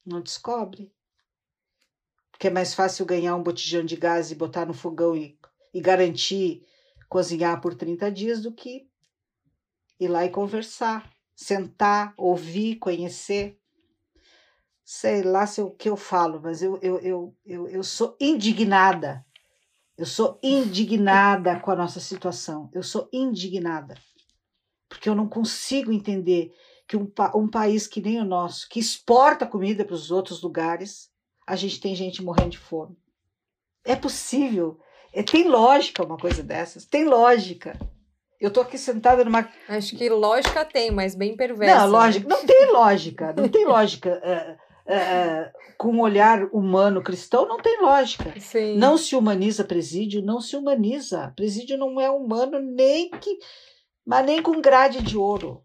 Não descobre. Porque é mais fácil ganhar um botijão de gás e botar no fogão e, e garantir cozinhar por 30 dias do que ir lá e conversar sentar, ouvir, conhecer. Sei lá se o que eu falo, mas eu, eu, eu, eu, eu sou indignada. Eu sou indignada com a nossa situação. Eu sou indignada. Porque eu não consigo entender que um, um país que nem o nosso, que exporta comida para os outros lugares, a gente tem gente morrendo de fome. É possível. É, tem lógica uma coisa dessas. Tem lógica. Eu tô aqui sentada numa. Acho que lógica tem, mas bem perversa. Não, lógica. Né? Não tem lógica. Não tem lógica. Uh, uh, com um olhar humano cristão, não tem lógica. Sim. Não se humaniza presídio, não se humaniza. Presídio não é humano nem que. Mas nem com grade de ouro.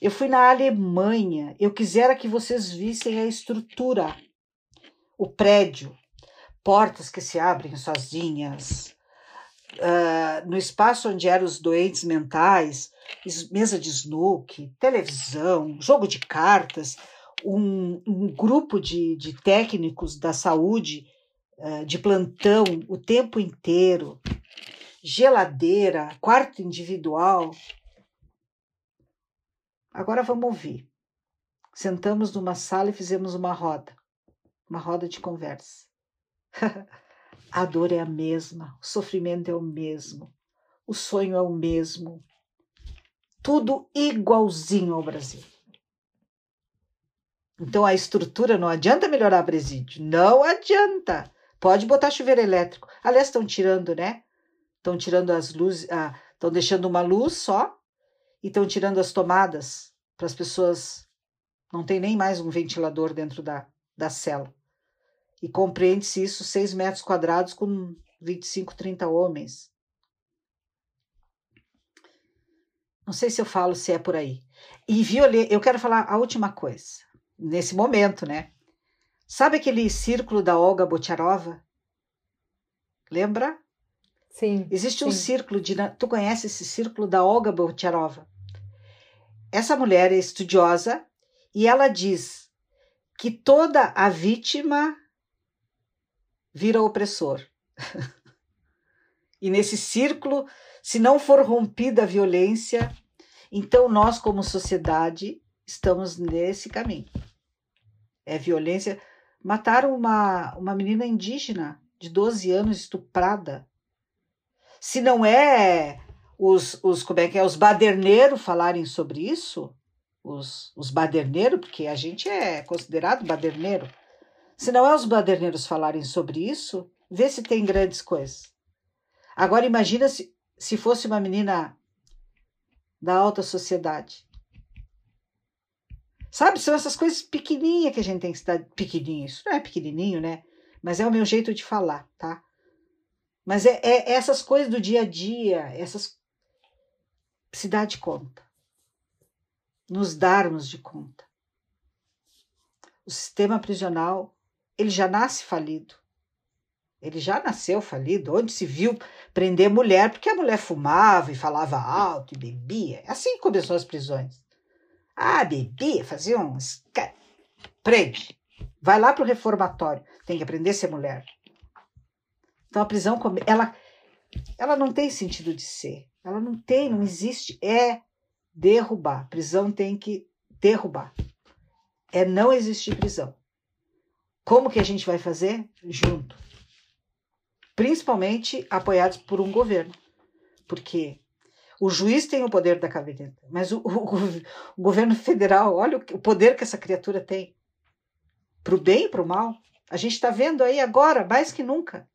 Eu fui na Alemanha. Eu quisera que vocês vissem a estrutura, o prédio, portas que se abrem sozinhas, uh, no espaço onde eram os doentes mentais, mesa de snook, televisão, jogo de cartas, um, um grupo de, de, técnicos da saúde uh, de plantão o tempo inteiro, geladeira, quarto individual. Agora vamos ouvir. Sentamos numa sala e fizemos uma roda, uma roda de conversa. A dor é a mesma, o sofrimento é o mesmo, o sonho é o mesmo. Tudo igualzinho ao Brasil. Então a estrutura não adianta melhorar presídio, não adianta. Pode botar chuveiro elétrico. Aliás, estão tirando, né? Estão tirando as luzes, estão ah, deixando uma luz só e estão tirando as tomadas para as pessoas. Não tem nem mais um ventilador dentro da, da cela. E compreende-se isso 6 metros quadrados com 25, 30 homens. Não sei se eu falo se é por aí. E violê, eu quero falar a última coisa, nesse momento, né? Sabe aquele círculo da Olga Bocharova? Lembra? Sim. Existe sim. um círculo de. Tu conhece esse círculo da Olga Bocharova? Essa mulher é estudiosa e ela diz que toda a vítima vira opressor. e nesse círculo, se não for rompida a violência, então nós, como sociedade, estamos nesse caminho. É violência. Mataram uma, uma menina indígena de 12 anos estuprada. Se não é os, os como é que é, os baderneiros falarem sobre isso, os, os baderneiros, porque a gente é considerado baderneiro, se não é os baderneiros falarem sobre isso, vê se tem grandes coisas. Agora imagina se se fosse uma menina da alta sociedade. Sabe, são essas coisas pequenininhas que a gente tem que estar pequenininho. Isso não é pequenininho, né? Mas é o meu jeito de falar, tá? Mas é, é essas coisas do dia a dia, essas se dá de conta. Nos darmos de conta. O sistema prisional, ele já nasce falido. Ele já nasceu falido. Onde se viu prender mulher, porque a mulher fumava e falava alto e bebia. É assim começou as prisões. Ah, bebia, fazia uns. Prende. Vai lá para o reformatório. Tem que aprender a ser mulher. Então a prisão, ela, ela não tem sentido de ser. Ela não tem, não existe. É derrubar. Prisão tem que derrubar. É não existir prisão. Como que a gente vai fazer? Junto. Principalmente apoiados por um governo. Porque o juiz tem o poder da caderneta, mas o, o, o, governo federal, olha o, o poder que essa criatura tem. Para o bem e para o mal. A gente está vendo aí agora, mais que nunca.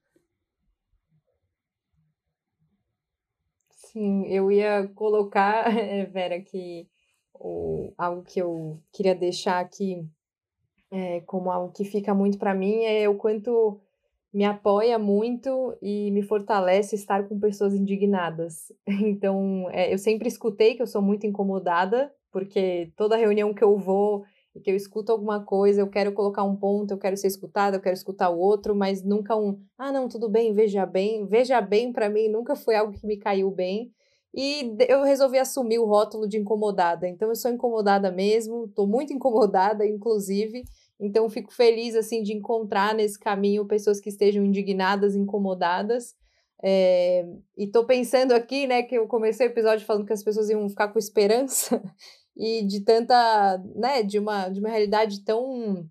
Sim, eu ia colocar, Vera, que o, algo que eu queria deixar aqui é, como algo que fica muito para mim é o quanto me apoia muito e me fortalece estar com pessoas indignadas. Então, é, eu sempre escutei que eu sou muito incomodada, porque toda reunião que eu vou e que eu escuto alguma coisa, eu quero colocar um ponto, eu quero ser escutada, eu quero escutar o outro, mas nunca um, ah, não, tudo bem, veja bem. Veja bem para mim nunca foi algo que me caiu bem. E eu resolvi assumir o rótulo de incomodada. Então eu sou incomodada mesmo, estou muito incomodada, inclusive. Então, fico feliz, assim, de encontrar nesse caminho pessoas que estejam indignadas, incomodadas. É, e tô pensando aqui, né, que eu comecei o episódio falando que as pessoas iam ficar com esperança e de tanta, né, de uma, de uma realidade tão,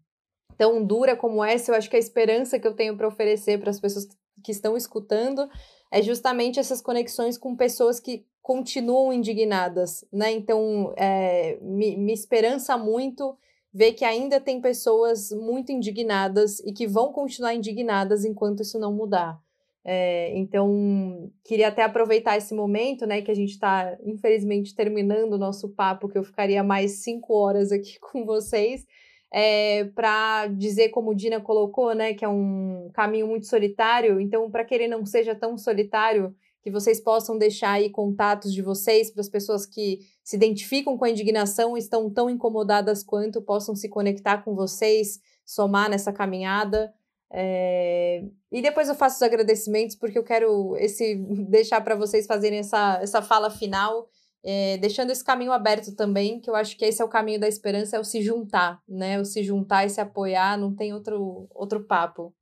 tão dura como essa, eu acho que a esperança que eu tenho para oferecer para as pessoas que estão escutando é justamente essas conexões com pessoas que continuam indignadas, né? Então, é, me, me esperança muito ver que ainda tem pessoas muito indignadas e que vão continuar indignadas enquanto isso não mudar. É, então, queria até aproveitar esse momento, né, que a gente está, infelizmente, terminando o nosso papo, que eu ficaria mais cinco horas aqui com vocês, é, para dizer, como o Dina colocou, né, que é um caminho muito solitário. Então, para que ele não seja tão solitário, que vocês possam deixar aí contatos de vocês para as pessoas que se identificam com a indignação, estão tão incomodadas quanto, possam se conectar com vocês, somar nessa caminhada. É... E depois eu faço os agradecimentos, porque eu quero esse deixar para vocês fazerem essa, essa fala final, é, deixando esse caminho aberto também, que eu acho que esse é o caminho da esperança, é o se juntar, né? O se juntar e se apoiar, não tem outro, outro papo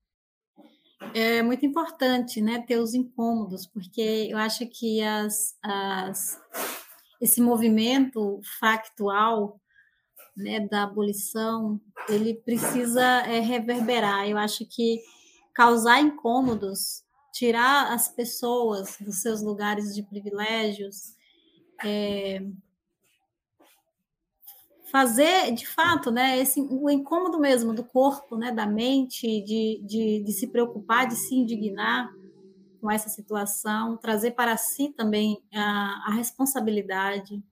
é muito importante né, ter os incômodos, porque eu acho que as, as, esse movimento factual né, da abolição, ele precisa é, reverberar. Eu acho que causar incômodos, tirar as pessoas dos seus lugares de privilégios, é, fazer, de fato, né, esse, o incômodo mesmo do corpo, né, da mente, de, de, de se preocupar, de se indignar com essa situação, trazer para si também a, a responsabilidade,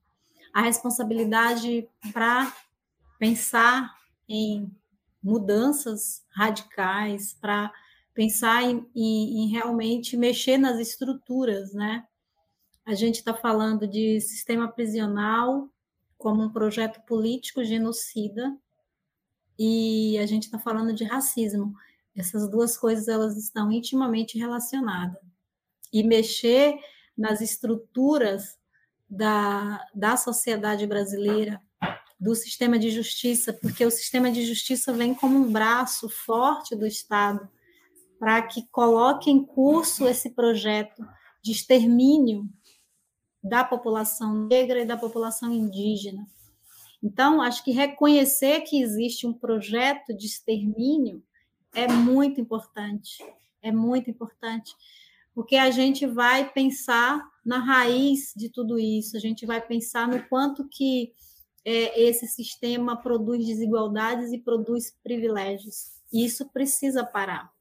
a responsabilidade para pensar em mudanças radicais, para pensar em, em, em, realmente mexer nas estruturas, né? A gente está falando de sistema prisional como um projeto político genocida e a gente está falando de racismo. Essas duas coisas elas estão intimamente relacionadas. E mexer nas estruturas da, da sociedade brasileira, do sistema de justiça, porque o sistema de justiça vem como um braço forte do Estado para que coloque em curso esse projeto de extermínio da população negra e da população indígena. Então, acho que reconhecer que existe um projeto de extermínio é muito importante, é muito importante, porque a gente vai pensar na raiz de tudo isso, a gente vai pensar no quanto que é, esse sistema produz desigualdades e produz privilégios. E isso precisa parar.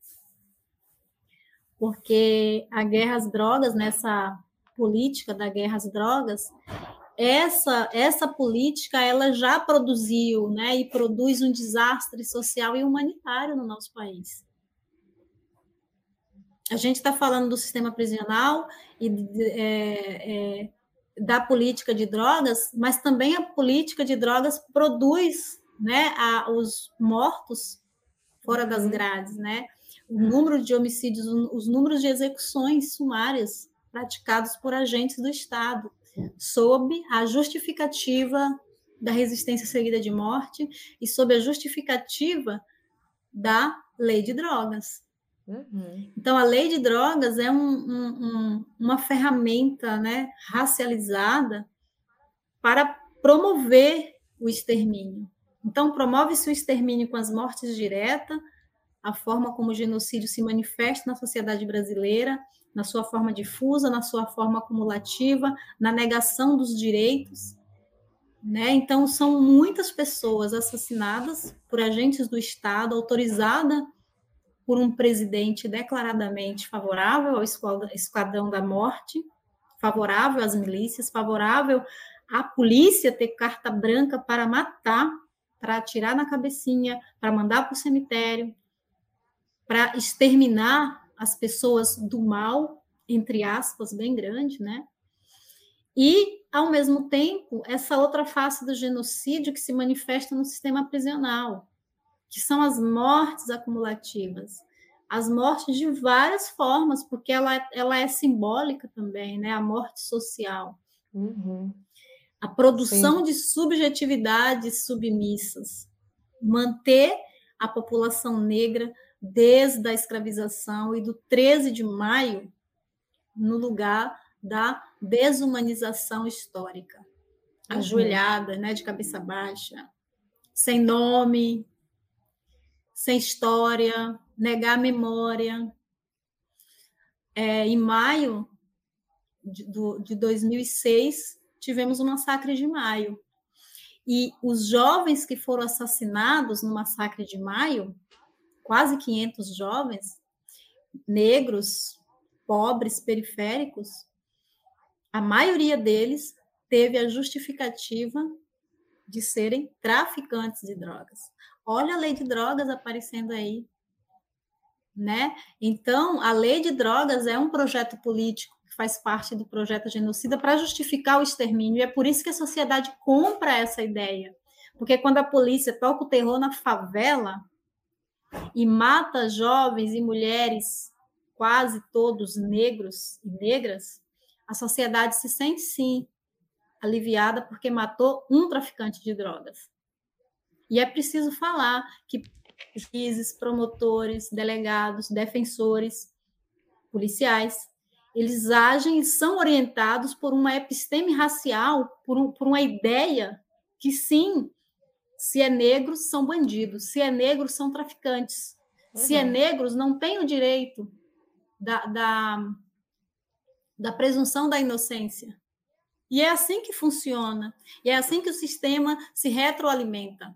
Porque a guerra às drogas, nessa política da guerra às drogas, essa essa política ela já produziu, né, e produz um desastre social e humanitário no nosso país. A gente está falando do sistema prisional e é, é, da política de drogas, mas também a política de drogas produz, né, a, os mortos fora das uhum. grades, né? O número de homicídios, os números de execuções sumárias praticados por agentes do Estado sob a justificativa da resistência seguida de morte e sob a justificativa da lei de drogas. Uhum. Então, a lei de drogas é um, um, um, uma ferramenta né, racializada para promover o extermínio. Então, promove-se o extermínio com as mortes diretas, a forma como o genocídio se manifesta na sociedade brasileira, na sua forma difusa, na sua forma acumulativa, na negação dos direitos. Né? Então, são muitas pessoas assassinadas por agentes do Estado, autorizada por um presidente declaradamente favorável ao esquadrão da morte, favorável às milícias, favorável à polícia ter carta branca para matar, para atirar na cabecinha, para mandar para o cemitério, para exterminar as pessoas do mal, entre aspas, bem grande, né? E, ao mesmo tempo, essa outra face do genocídio que se manifesta no sistema prisional, que são as mortes acumulativas. As mortes de várias formas, porque ela, ela é simbólica também, né? A morte social. Uhum. A produção Sim. de subjetividades submissas. Manter a população negra desde a escravização e do 13 de maio no lugar da desumanização histórica. Uhum. Ajoelhada, né, de cabeça baixa, sem nome, sem história, negar a memória. É, em maio de, do, de 2006, tivemos o massacre de maio. E os jovens que foram assassinados no massacre de maio quase 500 jovens negros, pobres, periféricos, a maioria deles teve a justificativa de serem traficantes de drogas. Olha a lei de drogas aparecendo aí, né? Então, a lei de drogas é um projeto político que faz parte do projeto genocida para justificar o extermínio. E é por isso que a sociedade compra essa ideia. Porque quando a polícia toca o terror na favela, e mata jovens e mulheres, quase todos negros e negras, a sociedade se sente sim aliviada porque matou um traficante de drogas. E é preciso falar que juízes, promotores, delegados, defensores, policiais, eles agem e são orientados por uma episteme racial, por, um, por uma ideia que sim, se é negro, são bandidos. Se é negro, são traficantes. Uhum. Se é uhum. negros, não tem o direito da, da, da presunção da inocência. E é assim que funciona. E é assim que o sistema se retroalimenta.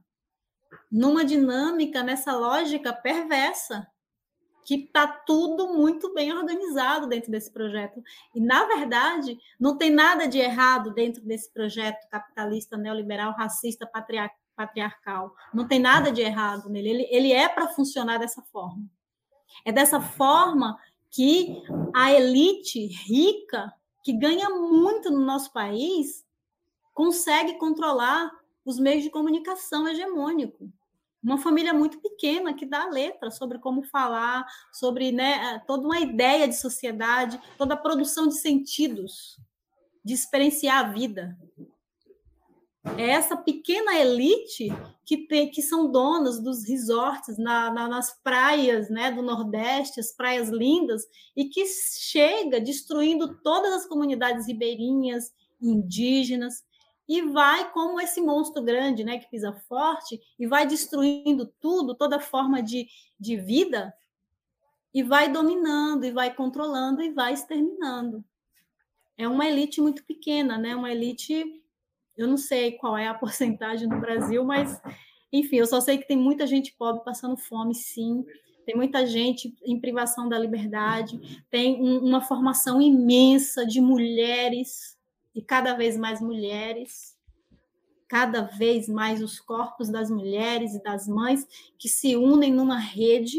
Numa dinâmica, nessa lógica perversa, que está tudo muito bem organizado dentro desse projeto. E, na verdade, não tem nada de errado dentro desse projeto capitalista, neoliberal, racista, patriarcal patriarcal. Não tem nada de errado nele. Ele, ele é para funcionar dessa forma. É dessa forma que a elite rica, que ganha muito no nosso país, consegue controlar os meios de comunicação hegemônico. Uma família muito pequena que dá a letra sobre como falar, sobre né, toda uma ideia de sociedade, toda a produção de sentidos, de experienciar a vida. É essa pequena elite que, tem, que são donas dos resorts na, na, nas praias né, do Nordeste, as praias lindas, e que chega destruindo todas as comunidades ribeirinhas, indígenas, e vai como esse monstro grande né, que pisa forte, e vai destruindo tudo, toda forma de, de vida, e vai dominando, e vai controlando, e vai exterminando. É uma elite muito pequena, né? uma elite eu não sei qual é a porcentagem no Brasil, mas enfim, eu só sei que tem muita gente pobre passando fome, sim, tem muita gente em privação da liberdade, tem um, uma formação imensa de mulheres, e cada vez mais mulheres, cada vez mais os corpos das mulheres e das mães que se unem numa rede,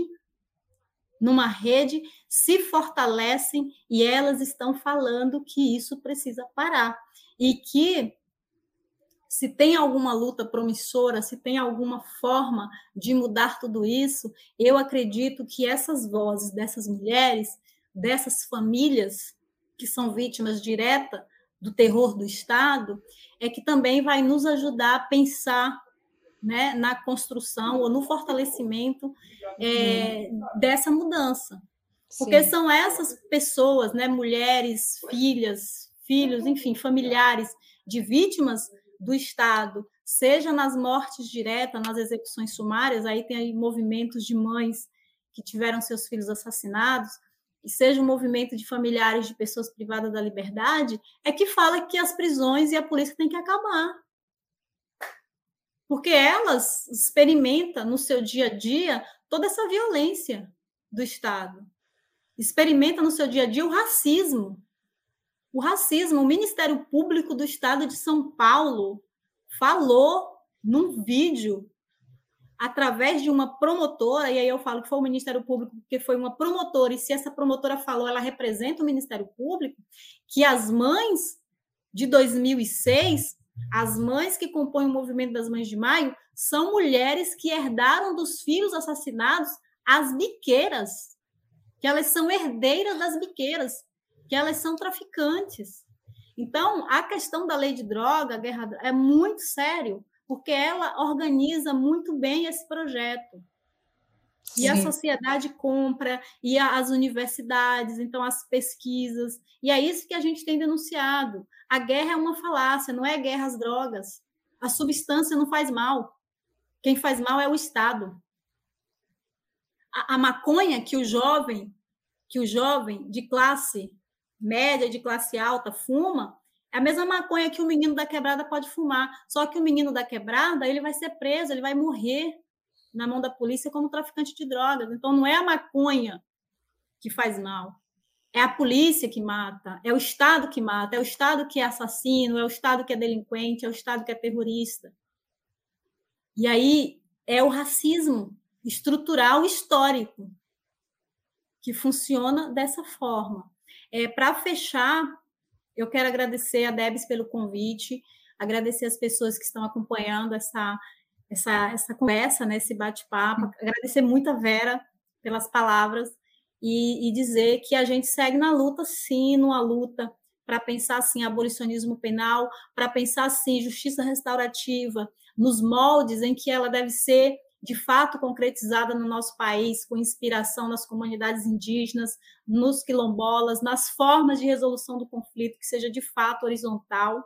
numa rede, se fortalecem e elas estão falando que isso precisa parar. E que se tem alguma luta promissora, se tem alguma forma de mudar tudo isso, eu acredito que essas vozes dessas mulheres, dessas famílias que são vítimas direta do terror do Estado, é que também vai nos ajudar a pensar né, na construção ou no fortalecimento é, dessa mudança. Porque Sim. são essas pessoas, né, mulheres, filhas, filhos, enfim, familiares de vítimas do Estado, seja nas mortes diretas, nas execuções sumárias, aí tem aí movimentos de mães que tiveram seus filhos assassinados, e seja um movimento de familiares de pessoas privadas da liberdade, é que fala que as prisões e a polícia têm que acabar. Porque elas experimentam no seu dia a dia toda essa violência do Estado. Experimenta no seu dia a dia o racismo, o racismo, o Ministério Público do Estado de São Paulo falou num vídeo através de uma promotora, e aí eu falo que foi o Ministério Público porque foi uma promotora, e se essa promotora falou, ela representa o Ministério Público, que as mães de 2006, as mães que compõem o movimento das Mães de Maio, são mulheres que herdaram dos filhos assassinados as biqueiras, que elas são herdeiras das biqueiras que elas são traficantes. Então, a questão da lei de droga, a guerra é muito sério, porque ela organiza muito bem esse projeto. Sim. E a sociedade compra, e as universidades, então as pesquisas, e é isso que a gente tem denunciado. A guerra é uma falácia, não é guerra às drogas. A substância não faz mal. Quem faz mal é o Estado. A, a maconha que o jovem, que o jovem de classe média, de classe alta, fuma, é a mesma maconha que o menino da quebrada pode fumar. Só que o menino da quebrada, ele vai ser preso, ele vai morrer na mão da polícia como traficante de drogas. Então, não é a maconha que faz mal. É a polícia que mata, é o Estado que mata, é o Estado que é assassino, é o Estado que é delinquente, é o Estado que é terrorista. E aí é o racismo estrutural histórico que funciona dessa forma. É, Para fechar, eu quero agradecer a Debs pelo convite, agradecer as pessoas que estão acompanhando essa, essa, essa conversa, né, esse bate-papo, agradecer muito a Vera pelas palavras e, e dizer que a gente segue na luta, sim, numa luta para pensar assim abolicionismo penal, para pensar assim justiça restaurativa nos moldes em que ela deve ser de fato concretizada no nosso país, com inspiração nas comunidades indígenas, nos quilombolas, nas formas de resolução do conflito, que seja de fato horizontal,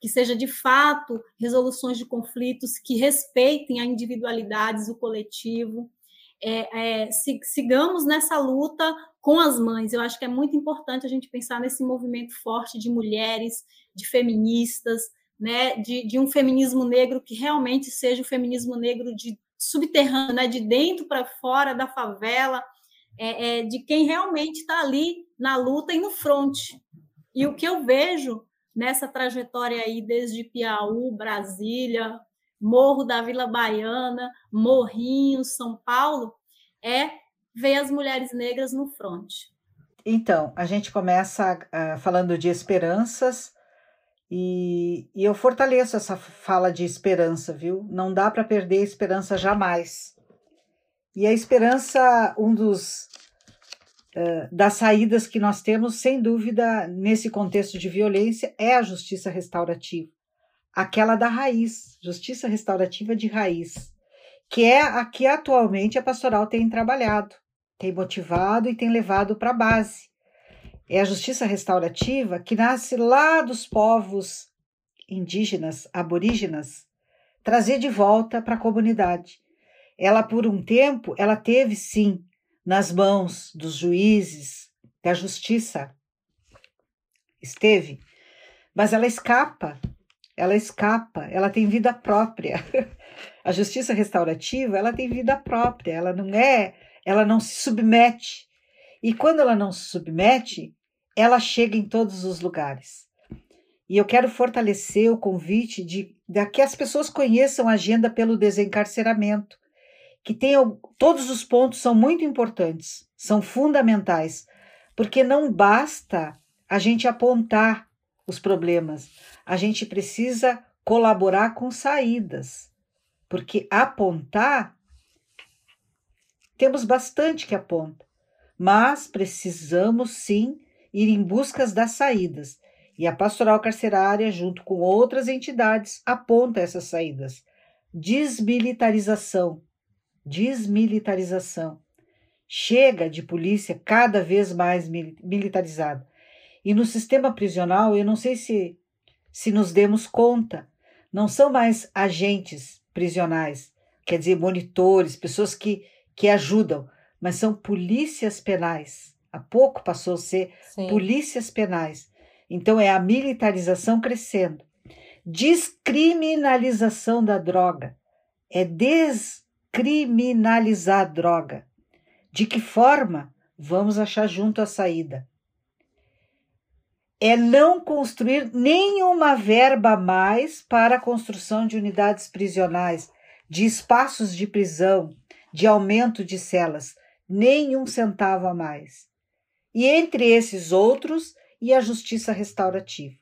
que seja de fato resoluções de conflitos que respeitem a individualidades, o coletivo. É, é, sigamos nessa luta com as mães. Eu acho que é muito importante a gente pensar nesse movimento forte de mulheres, de feministas, né, de, de um feminismo negro que realmente seja o feminismo negro de subterrâneo, né, de dentro para fora da favela, é, é, de quem realmente está ali na luta e no fronte. E o que eu vejo nessa trajetória aí, desde Piauí, Brasília, Morro da Vila Baiana, Morrinho, São Paulo, é ver as mulheres negras no fronte. Então, a gente começa uh, falando de esperanças, e, e eu fortaleço essa fala de esperança, viu? Não dá para perder a esperança jamais. E a esperança, um dos das saídas que nós temos, sem dúvida, nesse contexto de violência, é a justiça restaurativa. Aquela da raiz, justiça restaurativa de raiz, que é a que atualmente a pastoral tem trabalhado, tem motivado e tem levado para a base é a justiça restaurativa que nasce lá dos povos indígenas, aborígenas, trazer de volta para a comunidade. Ela, por um tempo, ela teve sim nas mãos dos juízes, da justiça. Esteve, mas ela escapa, ela escapa, ela tem vida própria. A justiça restaurativa, ela tem vida própria, ela não é ela não se submete. E quando ela não se submete, ela chega em todos os lugares. E eu quero fortalecer o convite de, de que as pessoas conheçam a agenda pelo desencarceramento, que tem todos os pontos são muito importantes, são fundamentais, porque não basta a gente apontar os problemas, a gente precisa colaborar com saídas, porque apontar temos bastante que aponta, mas precisamos sim ir em busca das saídas. E a pastoral carcerária, junto com outras entidades, aponta essas saídas. Desmilitarização. Desmilitarização. Chega de polícia cada vez mais militarizada. E no sistema prisional, eu não sei se, se nos demos conta, não são mais agentes prisionais, quer dizer, monitores, pessoas que, que ajudam, mas são polícias penais. Há pouco passou a ser Sim. polícias penais. Então é a militarização crescendo. Descriminalização da droga. É descriminalizar a droga. De que forma? Vamos achar junto a saída. É não construir nenhuma verba a mais para a construção de unidades prisionais, de espaços de prisão, de aumento de celas, nenhum centavo a mais. E entre esses outros, e a justiça restaurativa,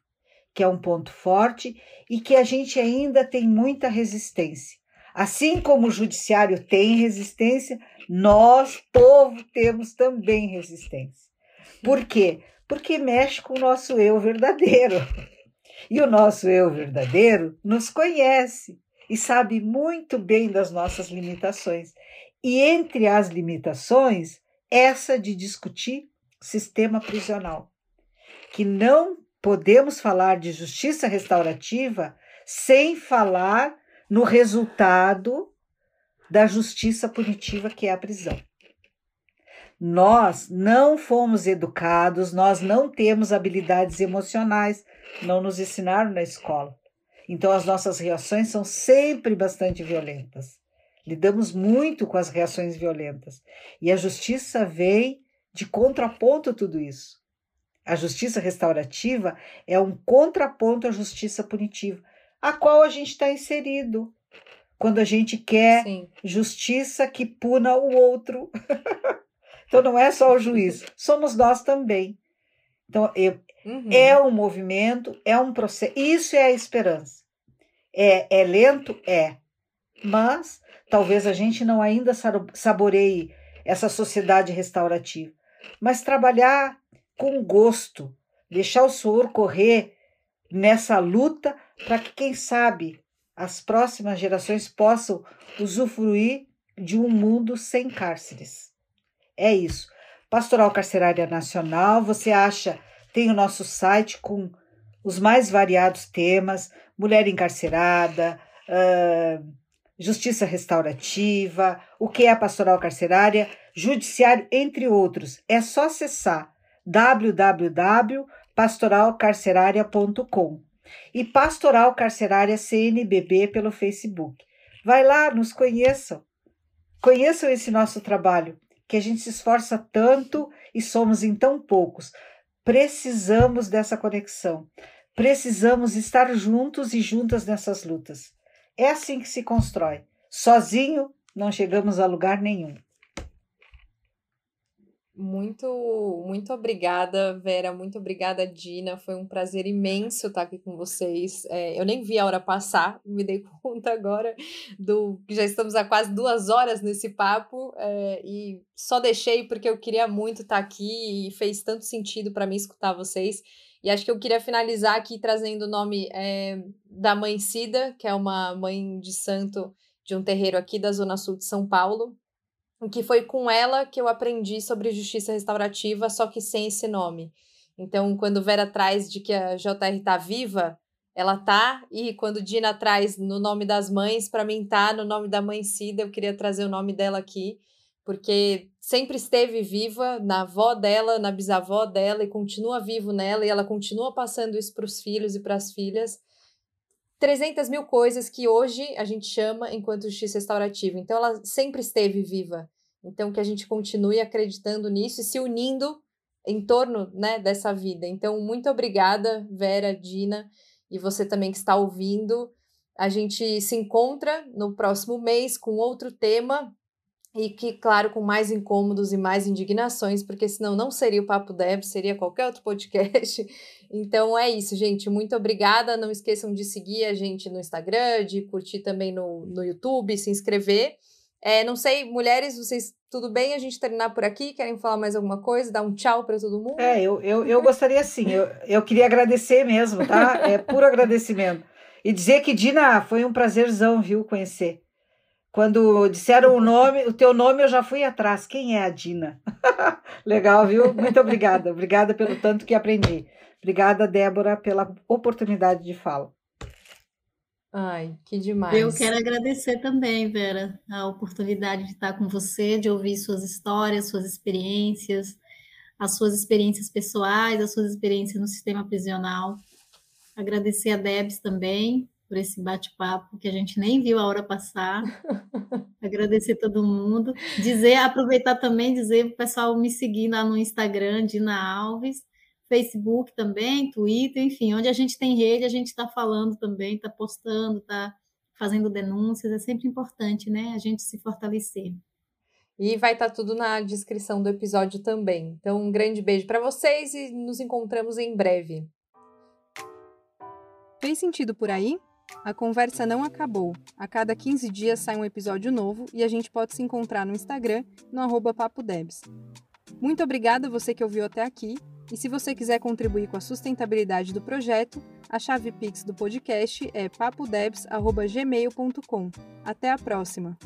que é um ponto forte e que a gente ainda tem muita resistência. Assim como o judiciário tem resistência, nós, povo, temos também resistência. Por quê? Porque mexe com o nosso eu verdadeiro. E o nosso eu verdadeiro nos conhece e sabe muito bem das nossas limitações. E entre as limitações, essa de discutir sistema prisional que não podemos falar de justiça restaurativa sem falar no resultado da justiça punitiva que é a prisão. Nós não fomos educados, nós não temos habilidades emocionais, não nos ensinaram na escola. Então as nossas reações são sempre bastante violentas. Lidamos muito com as reações violentas. E a justiça vem de contraponto a tudo isso. A justiça restaurativa é um contraponto à justiça punitiva, a qual a gente está inserido. Quando a gente quer Sim. justiça que puna o outro. então não é só o juiz, somos nós também. Então eu, uhum. é um movimento, é um processo. Isso é a esperança. É, é lento? É. Mas talvez a gente não ainda saboreie essa sociedade restaurativa. Mas trabalhar com gosto, deixar o suor correr nessa luta para que, quem sabe, as próximas gerações possam usufruir de um mundo sem cárceres. É isso. Pastoral Carcerária Nacional, você acha, tem o nosso site com os mais variados temas: mulher encarcerada, uh, justiça restaurativa, o que é a pastoral carcerária, judiciário, entre outros. É só acessar www.pastoralcarceraria.com e Pastoral Carcerária CNBB pelo Facebook. Vai lá, nos conheçam. Conheçam esse nosso trabalho, que a gente se esforça tanto e somos em tão poucos. Precisamos dessa conexão. Precisamos estar juntos e juntas nessas lutas. É assim que se constrói. Sozinho não chegamos a lugar nenhum. Muito, muito obrigada, Vera. Muito obrigada, Dina. Foi um prazer imenso estar aqui com vocês. É, eu nem vi a hora passar, me dei conta agora do que já estamos há quase duas horas nesse papo é, e só deixei porque eu queria muito estar aqui e fez tanto sentido para mim escutar vocês. E acho que eu queria finalizar aqui trazendo o nome é, da mãe Cida, que é uma mãe de santo de um terreiro aqui da Zona Sul de São Paulo que foi com ela que eu aprendi sobre justiça restaurativa, só que sem esse nome. Então, quando Vera traz de que a JR tá viva, ela tá, e quando Dina traz no nome das mães, para mim tá no nome da mãe Cida, eu queria trazer o nome dela aqui, porque sempre esteve viva na avó dela, na bisavó dela, e continua vivo nela, e ela continua passando isso para os filhos e para as filhas. 300 mil coisas que hoje a gente chama enquanto justiça restaurativa. Então, ela sempre esteve viva. Então, que a gente continue acreditando nisso e se unindo em torno né, dessa vida. Então, muito obrigada, Vera, Dina, e você também que está ouvindo. A gente se encontra no próximo mês com outro tema e que, claro, com mais incômodos e mais indignações, porque senão não seria o Papo Deb, seria qualquer outro podcast. Então é isso, gente. Muito obrigada. Não esqueçam de seguir a gente no Instagram, de curtir também no, no YouTube, se inscrever. É, não sei, mulheres, vocês tudo bem a gente terminar por aqui? Querem falar mais alguma coisa? Dar um tchau para todo mundo? É, eu, eu, eu gostaria sim. Eu, eu queria agradecer mesmo, tá? É puro agradecimento. E dizer que, Dina, foi um prazerzão, viu, conhecer. Quando disseram o nome, o teu nome, eu já fui atrás. Quem é a Dina? Legal, viu? Muito obrigada. Obrigada pelo tanto que aprendi. Obrigada, Débora, pela oportunidade de fala. Ai, que demais. Eu quero agradecer também, Vera, a oportunidade de estar com você, de ouvir suas histórias, suas experiências, as suas experiências pessoais, as suas experiências no sistema prisional. Agradecer a Debs também por esse bate-papo que a gente nem viu a hora passar. Agradecer todo mundo. Dizer, aproveitar também, dizer para o pessoal me seguir lá no Instagram, Dina Alves, Facebook também, Twitter, enfim, onde a gente tem rede, a gente está falando também, está postando, está fazendo denúncias, é sempre importante, né? A gente se fortalecer. E vai estar tá tudo na descrição do episódio também. Então, um grande beijo para vocês e nos encontramos em breve. Fez sentido por aí? A conversa não acabou. A cada 15 dias sai um episódio novo e a gente pode se encontrar no Instagram, no arroba papodebs. Muito obrigada você que ouviu até aqui, e se você quiser contribuir com a sustentabilidade do projeto, a chave Pix do podcast é papodebs.gmail.com. Até a próxima!